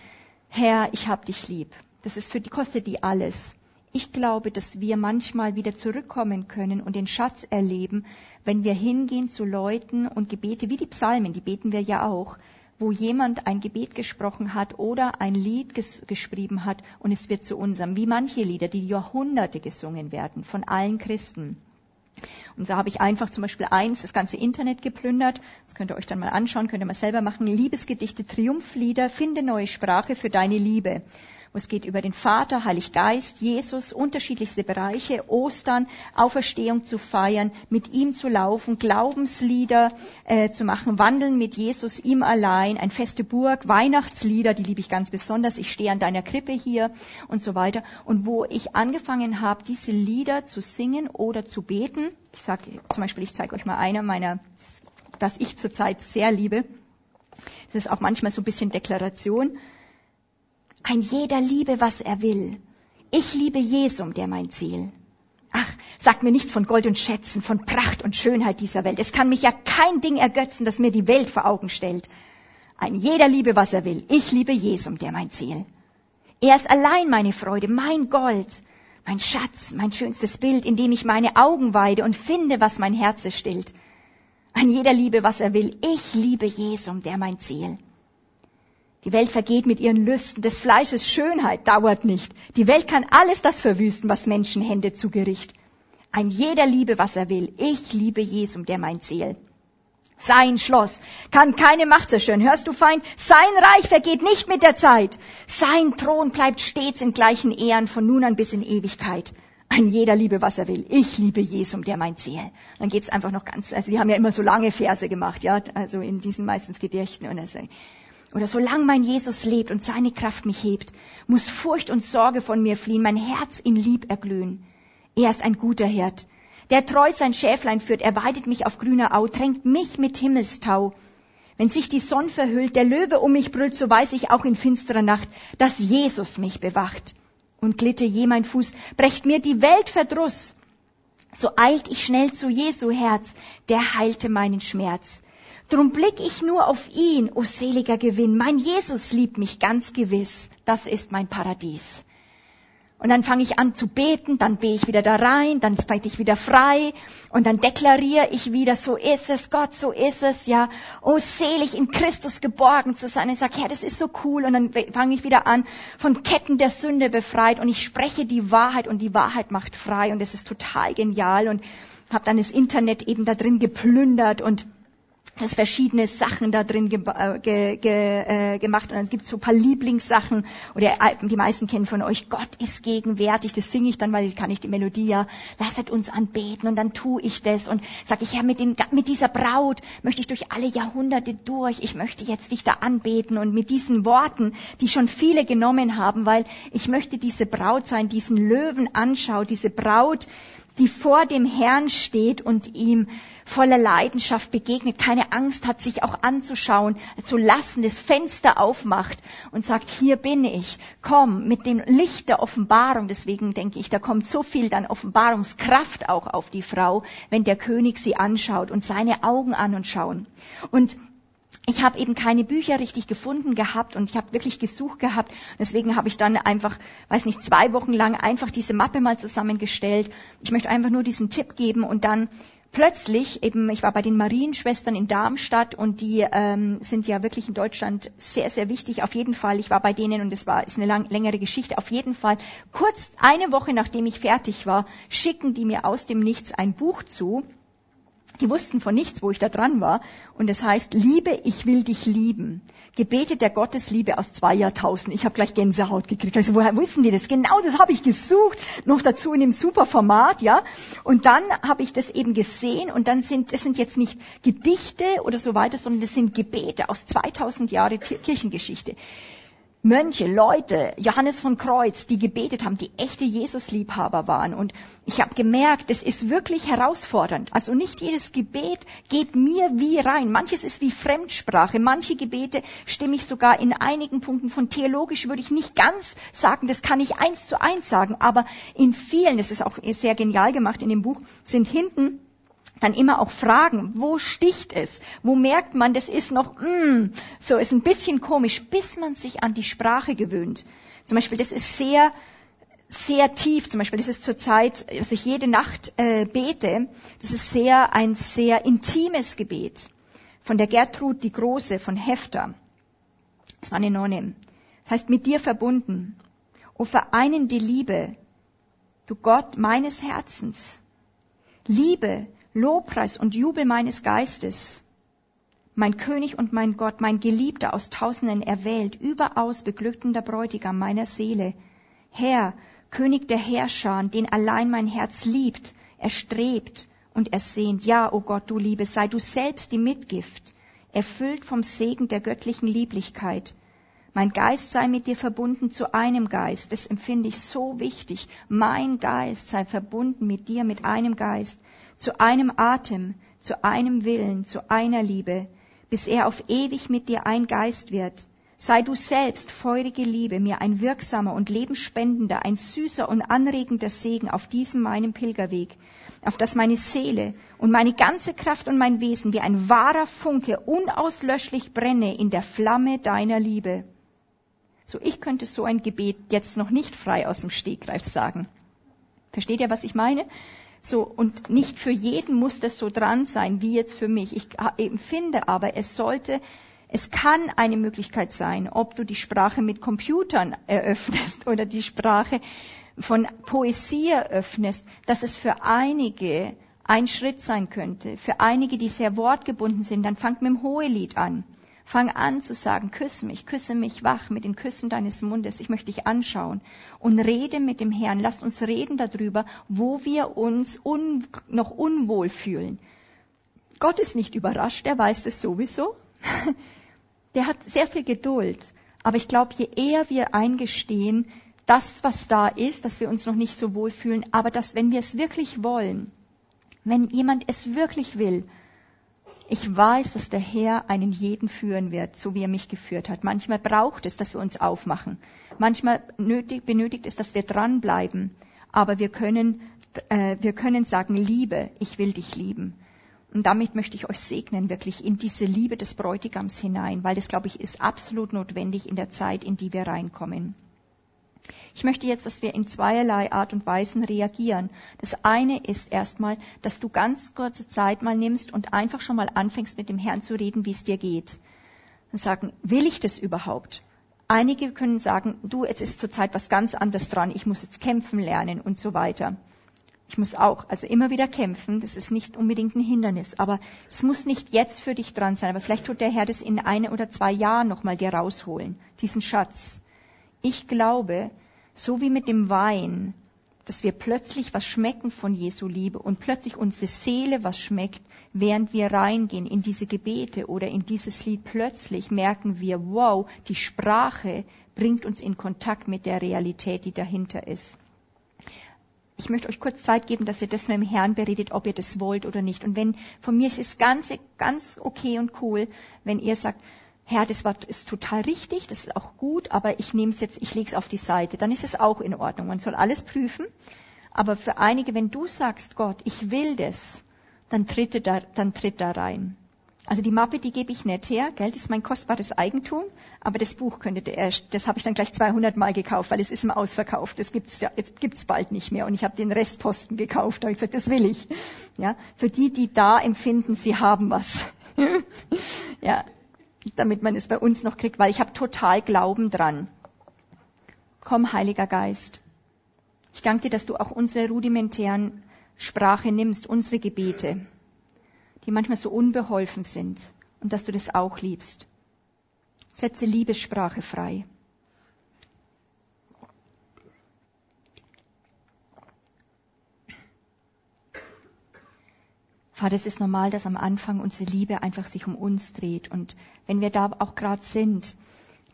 [SPEAKER 1] Herr, ich hab dich lieb. Das ist für die, kostet die alles. Ich glaube, dass wir manchmal wieder zurückkommen können und den Schatz erleben, wenn wir hingehen zu Leuten und Gebete, wie die Psalmen, die beten wir ja auch, wo jemand ein Gebet gesprochen hat oder ein Lied ges geschrieben hat und es wird zu unserem, wie manche Lieder, die Jahrhunderte gesungen werden von allen Christen. Und so habe ich einfach zum Beispiel eins, das ganze Internet geplündert. Das könnt ihr euch dann mal anschauen, könnt ihr mal selber machen. Liebesgedichte, Triumphlieder, finde neue Sprache für deine Liebe es geht über den Vater, Heilig Geist, Jesus, unterschiedlichste Bereiche, Ostern, Auferstehung zu feiern, mit ihm zu laufen, Glaubenslieder äh, zu machen, wandeln mit Jesus, ihm allein, ein feste Burg, Weihnachtslieder, die liebe ich ganz besonders, ich stehe an deiner Krippe hier und so weiter. Und wo ich angefangen habe, diese Lieder zu singen oder zu beten, ich sage zum Beispiel, ich zeige euch mal einer meiner, das ich zurzeit sehr liebe, das ist auch manchmal so ein bisschen Deklaration, ein jeder liebe, was er will. Ich liebe Jesum, der mein Ziel. Ach, sag mir nichts von Gold und Schätzen, von Pracht und Schönheit dieser Welt. Es kann mich ja kein Ding ergötzen, das mir die Welt vor Augen stellt. Ein jeder liebe, was er will. Ich liebe Jesum, der mein Ziel. Er ist allein meine Freude, mein Gold, mein Schatz, mein schönstes Bild, in dem ich meine Augen weide und finde, was mein Herz stillt. Ein jeder liebe, was er will. Ich liebe Jesum, der mein Ziel. Die Welt vergeht mit ihren Lüsten. Des Fleisches Schönheit dauert nicht. Die Welt kann alles das verwüsten, was Menschenhände zu Gericht. Ein jeder liebe, was er will. Ich liebe Jesum, der mein Ziel. Sein Schloss kann keine Macht zerstören. Hörst du, Feind? Sein Reich vergeht nicht mit der Zeit. Sein Thron bleibt stets in gleichen Ehren von nun an bis in Ewigkeit. Ein jeder liebe, was er will. Ich liebe Jesum, der mein Ziel. Dann geht's einfach noch ganz, also wir haben ja immer so lange Verse gemacht, ja, also in diesen meistens Gedichten und so oder solange mein Jesus lebt und seine Kraft mich hebt, muss Furcht und Sorge von mir fliehen, mein Herz in Lieb erglühen. Er ist ein guter Hirt, der treu sein Schäflein führt, er weidet mich auf grüner Au, tränkt mich mit Himmelstau. Wenn sich die Sonne verhüllt, der Löwe um mich brüllt, so weiß ich auch in finsterer Nacht, dass Jesus mich bewacht. und glitte je mein Fuß, brecht mir die Welt Verdruss. So eilt ich schnell zu Jesu Herz, der heilte meinen Schmerz. Drum blick ich nur auf ihn, o seliger Gewinn. Mein Jesus liebt mich ganz gewiss. Das ist mein Paradies. Und dann fange ich an zu beten, dann behe ich wieder da rein, dann bete ich wieder frei und dann deklariere ich wieder, so ist es, Gott, so ist es, ja. Oh, selig in Christus geborgen zu sein. Ich sage, Herr, das ist so cool. Und dann fange ich wieder an, von Ketten der Sünde befreit und ich spreche die Wahrheit und die Wahrheit macht frei und es ist total genial und habe dann das Internet eben da drin geplündert und es verschiedene Sachen da drin ge äh, ge ge äh, gemacht und dann gibt es so ein paar Lieblingssachen oder die meisten kennen von euch Gott ist gegenwärtig das singe ich dann weil ich kann nicht die Melodie ja. Lasset uns anbeten und dann tue ich das und sage ich ja mit dem mit dieser Braut möchte ich durch alle Jahrhunderte durch. Ich möchte jetzt dich da anbeten und mit diesen Worten die schon viele genommen haben weil ich möchte diese Braut sein diesen Löwen anschaut diese Braut die vor dem Herrn steht und ihm voller Leidenschaft begegnet, keine Angst hat, sich auch anzuschauen, zu lassen, das Fenster aufmacht und sagt, hier bin ich, komm, mit dem Licht der Offenbarung. Deswegen denke ich, da kommt so viel dann Offenbarungskraft auch auf die Frau, wenn der König sie anschaut und seine Augen an und schauen. Und ich habe eben keine Bücher richtig gefunden gehabt und ich habe wirklich gesucht gehabt. Deswegen habe ich dann einfach, weiß nicht, zwei Wochen lang einfach diese Mappe mal zusammengestellt. Ich möchte einfach nur diesen Tipp geben und dann plötzlich eben, ich war bei den Marienschwestern in Darmstadt und die ähm, sind ja wirklich in Deutschland sehr, sehr wichtig. Auf jeden Fall, ich war bei denen und es war ist eine lang, längere Geschichte. Auf jeden Fall, kurz eine Woche nachdem ich fertig war, schicken die mir aus dem Nichts ein Buch zu die wussten von nichts, wo ich da dran war. Und es heißt, Liebe, ich will dich lieben. Gebete der Gottesliebe aus zwei Jahrtausend. Ich habe gleich Gänsehaut gekriegt. Also woher wissen die das? Genau das habe ich gesucht. Noch dazu in dem super Format, ja. Und dann habe ich das eben gesehen und dann sind, das sind jetzt nicht Gedichte oder so weiter, sondern das sind Gebete aus 2000 Jahre Kirchengeschichte. Mönche, Leute, Johannes von Kreuz, die gebetet haben, die echte Jesusliebhaber waren. Und ich habe gemerkt, das ist wirklich herausfordernd. Also nicht jedes Gebet geht mir wie rein. Manches ist wie Fremdsprache. Manche Gebete stimme ich sogar in einigen Punkten von theologisch würde ich nicht ganz sagen, das kann ich eins zu eins sagen. Aber in vielen, das ist auch sehr genial gemacht in dem Buch, sind hinten dann immer auch fragen, wo sticht es? Wo merkt man, das ist noch, mm, so ist ein bisschen komisch, bis man sich an die Sprache gewöhnt. Zum Beispiel, das ist sehr, sehr tief. Zum Beispiel, das ist zur Zeit, dass ich jede Nacht äh, bete. Das ist sehr ein sehr intimes Gebet von der Gertrud die Große von Hefter. Das war eine Nonne. Das heißt, mit dir verbunden. O vereinende Liebe, du Gott meines Herzens. Liebe, Lobpreis und Jubel meines Geistes. Mein König und mein Gott, mein Geliebter aus Tausenden erwählt, überaus beglückender Bräutigam meiner Seele. Herr, König der Herrscher, den allein mein Herz liebt, erstrebt und ersehnt. Ja, o oh Gott, du Liebe, sei du selbst die Mitgift, erfüllt vom Segen der göttlichen Lieblichkeit. Mein Geist sei mit dir verbunden zu einem Geist. Das empfinde ich so wichtig. Mein Geist sei verbunden mit dir, mit einem Geist zu einem Atem, zu einem Willen, zu einer Liebe, bis er auf ewig mit dir ein Geist wird. Sei du selbst, feurige Liebe, mir ein wirksamer und lebensspendender, ein süßer und anregender Segen auf diesem meinem Pilgerweg, auf das meine Seele und meine ganze Kraft und mein Wesen wie ein wahrer Funke unauslöschlich brenne in der Flamme deiner Liebe. So, ich könnte so ein Gebet jetzt noch nicht frei aus dem Stegreif sagen. Versteht ihr, was ich meine? So, und nicht für jeden muss das so dran sein, wie jetzt für mich. Ich empfinde aber, es sollte, es kann eine Möglichkeit sein, ob du die Sprache mit Computern eröffnest oder die Sprache von Poesie eröffnest, dass es für einige ein Schritt sein könnte. Für einige, die sehr wortgebunden sind, dann fangt mit dem Hohelied an. Fang an zu sagen, küsse mich, küsse mich wach mit den Küssen deines Mundes. Ich möchte dich anschauen und rede mit dem Herrn. Lasst uns reden darüber, wo wir uns un noch unwohl fühlen. Gott ist nicht überrascht, er weiß es sowieso. Der hat sehr viel Geduld. Aber ich glaube, je eher wir eingestehen, das, was da ist, dass wir uns noch nicht so wohl fühlen, aber dass, wenn wir es wirklich wollen, wenn jemand es wirklich will, Ich weiß, dass der Herr einen jeden führen wird, so wie er mich geführt hat. Manchmal braucht es, dass wir uns aufmachen. Manchmal nötig, benötigt es, dass wir dranbleiben. Aber wir können, äh, wir können sagen, Liebe, ich will dich lieben. Und damit möchte ich euch segnen, wirklich in diese Liebe des Bräutigams hinein, weil das, glaube ich, ist absolut notwendig in der Zeit, in die wir reinkommen. Ich möchte jetzt, dass wir in zweierlei Art und Weisen reagieren. Das eine ist erstmal, dass du ganz kurze Zeit mal nimmst und einfach schon mal anfängst, mit dem Herrn zu reden, wie es dir geht. Und sagen, will ich das überhaupt? Einige können sagen, du, jetzt ist zurzeit was ganz anderes dran, ich muss jetzt kämpfen lernen und so weiter. Ich muss auch, also immer wieder kämpfen, das ist nicht unbedingt ein Hindernis, aber es muss nicht jetzt für dich dran sein, aber vielleicht tut der Herr das in eine oder zwei Jahren nochmal dir rausholen, diesen Schatz. Ich glaube, so wie mit dem Wein, dass wir plötzlich was schmecken von Jesu Liebe und plötzlich unsere Seele was schmeckt, während wir reingehen in diese Gebete oder in dieses Lied, plötzlich merken wir, wow, die Sprache bringt uns in Kontakt mit der Realität, die dahinter ist. Ich möchte euch kurz Zeit geben, dass ihr das mit dem Herrn beredet, ob ihr das wollt oder nicht. Und wenn, von mir ist es ganz, ganz okay und cool, wenn ihr sagt, Herr, das war, ist total richtig, das ist auch gut, aber ich nehme es jetzt, ich lege es auf die Seite, dann ist es auch in Ordnung. Man soll alles prüfen. Aber für einige, wenn du sagst, Gott, ich will das, dann tritt da, dann tritt da rein. Also die Mappe, die gebe ich nicht her, Geld ist mein kostbares Eigentum, aber das Buch könntet ihr, das habe ich dann gleich 200 Mal gekauft, weil es ist immer ausverkauft, das gibt's ja, gibt's bald nicht mehr und ich habe den Restposten gekauft, da habe ich gesagt, das will ich. Ja, für die, die da empfinden, sie haben was. ja, damit man es bei uns noch kriegt, weil ich habe total Glauben dran. Komm, Heiliger Geist. Ich danke dir, dass du auch unsere rudimentären Sprache nimmst, unsere Gebete, die manchmal so unbeholfen sind und dass du das auch liebst. Setze Liebessprache frei. Vater, es ist normal, dass am Anfang unsere Liebe einfach sich um uns dreht. Und wenn wir da auch gerade sind,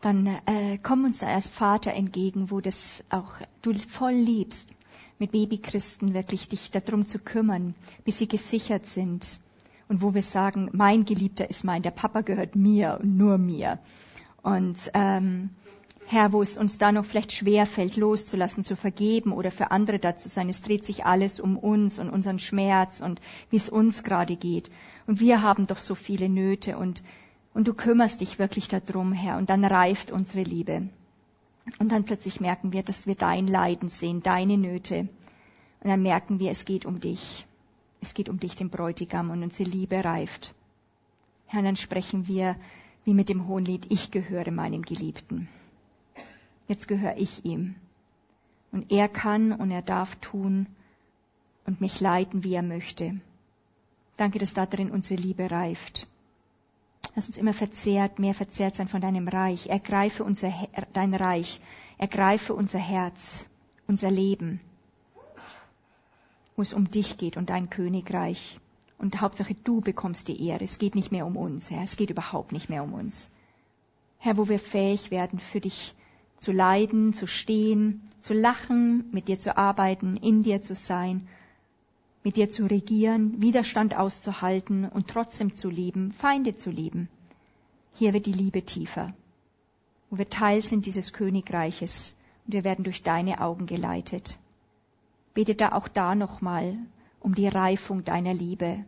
[SPEAKER 1] dann äh, komm uns da erst Vater entgegen, wo das auch du voll liebst, mit Babychristen wirklich dich darum zu kümmern, bis sie gesichert sind. Und wo wir sagen, mein Geliebter ist mein, der Papa gehört mir und nur mir. Und ähm, Herr, wo es uns da noch vielleicht schwer fällt, loszulassen, zu vergeben oder für andere da zu sein. Es dreht sich alles um uns und unseren Schmerz und wie es uns gerade geht. Und wir haben doch so viele Nöte und, und du kümmerst dich wirklich darum, Herr. Und dann reift unsere Liebe. Und dann plötzlich merken wir, dass wir dein Leiden sehen, deine Nöte. Und dann merken wir, es geht um dich. Es geht um dich, den Bräutigam, und unsere Liebe reift. Herr, dann sprechen wir wie mit dem Hohenlied, ich gehöre meinem Geliebten jetzt gehöre ich ihm. Und er kann und er darf tun und mich leiten, wie er möchte. Danke, dass da drin unsere Liebe reift. Lass uns immer verzehrt, mehr verzehrt sein von deinem Reich. Ergreife unser, dein Reich. Ergreife unser Herz, unser Leben, wo es um dich geht und dein Königreich. Und Hauptsache, du bekommst die Ehre. Es geht nicht mehr um uns, Herr. Es geht überhaupt nicht mehr um uns. Herr, wo wir fähig werden, für dich zu leiden, zu stehen, zu lachen, mit dir zu arbeiten, in dir zu sein, mit dir zu regieren, Widerstand auszuhalten und trotzdem zu lieben, Feinde zu lieben. Hier wird die Liebe tiefer, wo wir Teil sind dieses Königreiches und wir werden durch deine Augen geleitet. Bete da auch da nochmal um die Reifung deiner Liebe,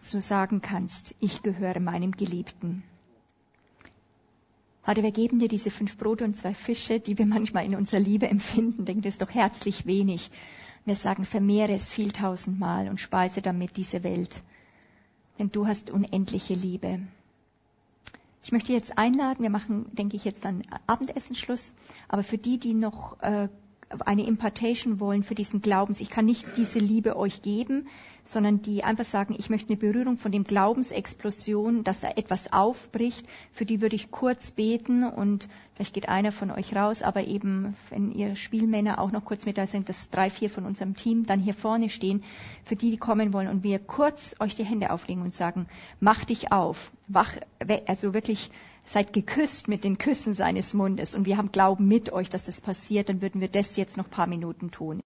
[SPEAKER 1] du sagen kannst, ich gehöre meinem Geliebten. Vater, wir geben dir diese fünf Brote und zwei Fische, die wir manchmal in unserer Liebe empfinden. Denken, das ist doch herzlich wenig. Wir sagen, vermehre es viel tausendmal und speise damit diese Welt. Denn du hast unendliche Liebe. Ich möchte jetzt einladen, wir machen, denke ich, jetzt dann Abendessenschluss, aber für die, die noch äh, eine Impartation wollen für diesen Glaubens. Ich kann nicht diese Liebe euch geben, sondern die einfach sagen, ich möchte eine Berührung von dem Glaubensexplosion, dass da etwas aufbricht. Für die würde ich kurz beten und vielleicht geht einer von euch raus, aber eben, wenn ihr Spielmänner auch noch kurz mit da sind, dass drei, vier von unserem Team dann hier vorne stehen, für die, die kommen wollen und wir kurz euch die Hände auflegen und sagen, mach dich auf, wach, also wirklich seid geküsst mit den Küssen seines Mundes und wir haben Glauben mit euch, dass das passiert, dann würden wir das jetzt noch paar Minuten tun.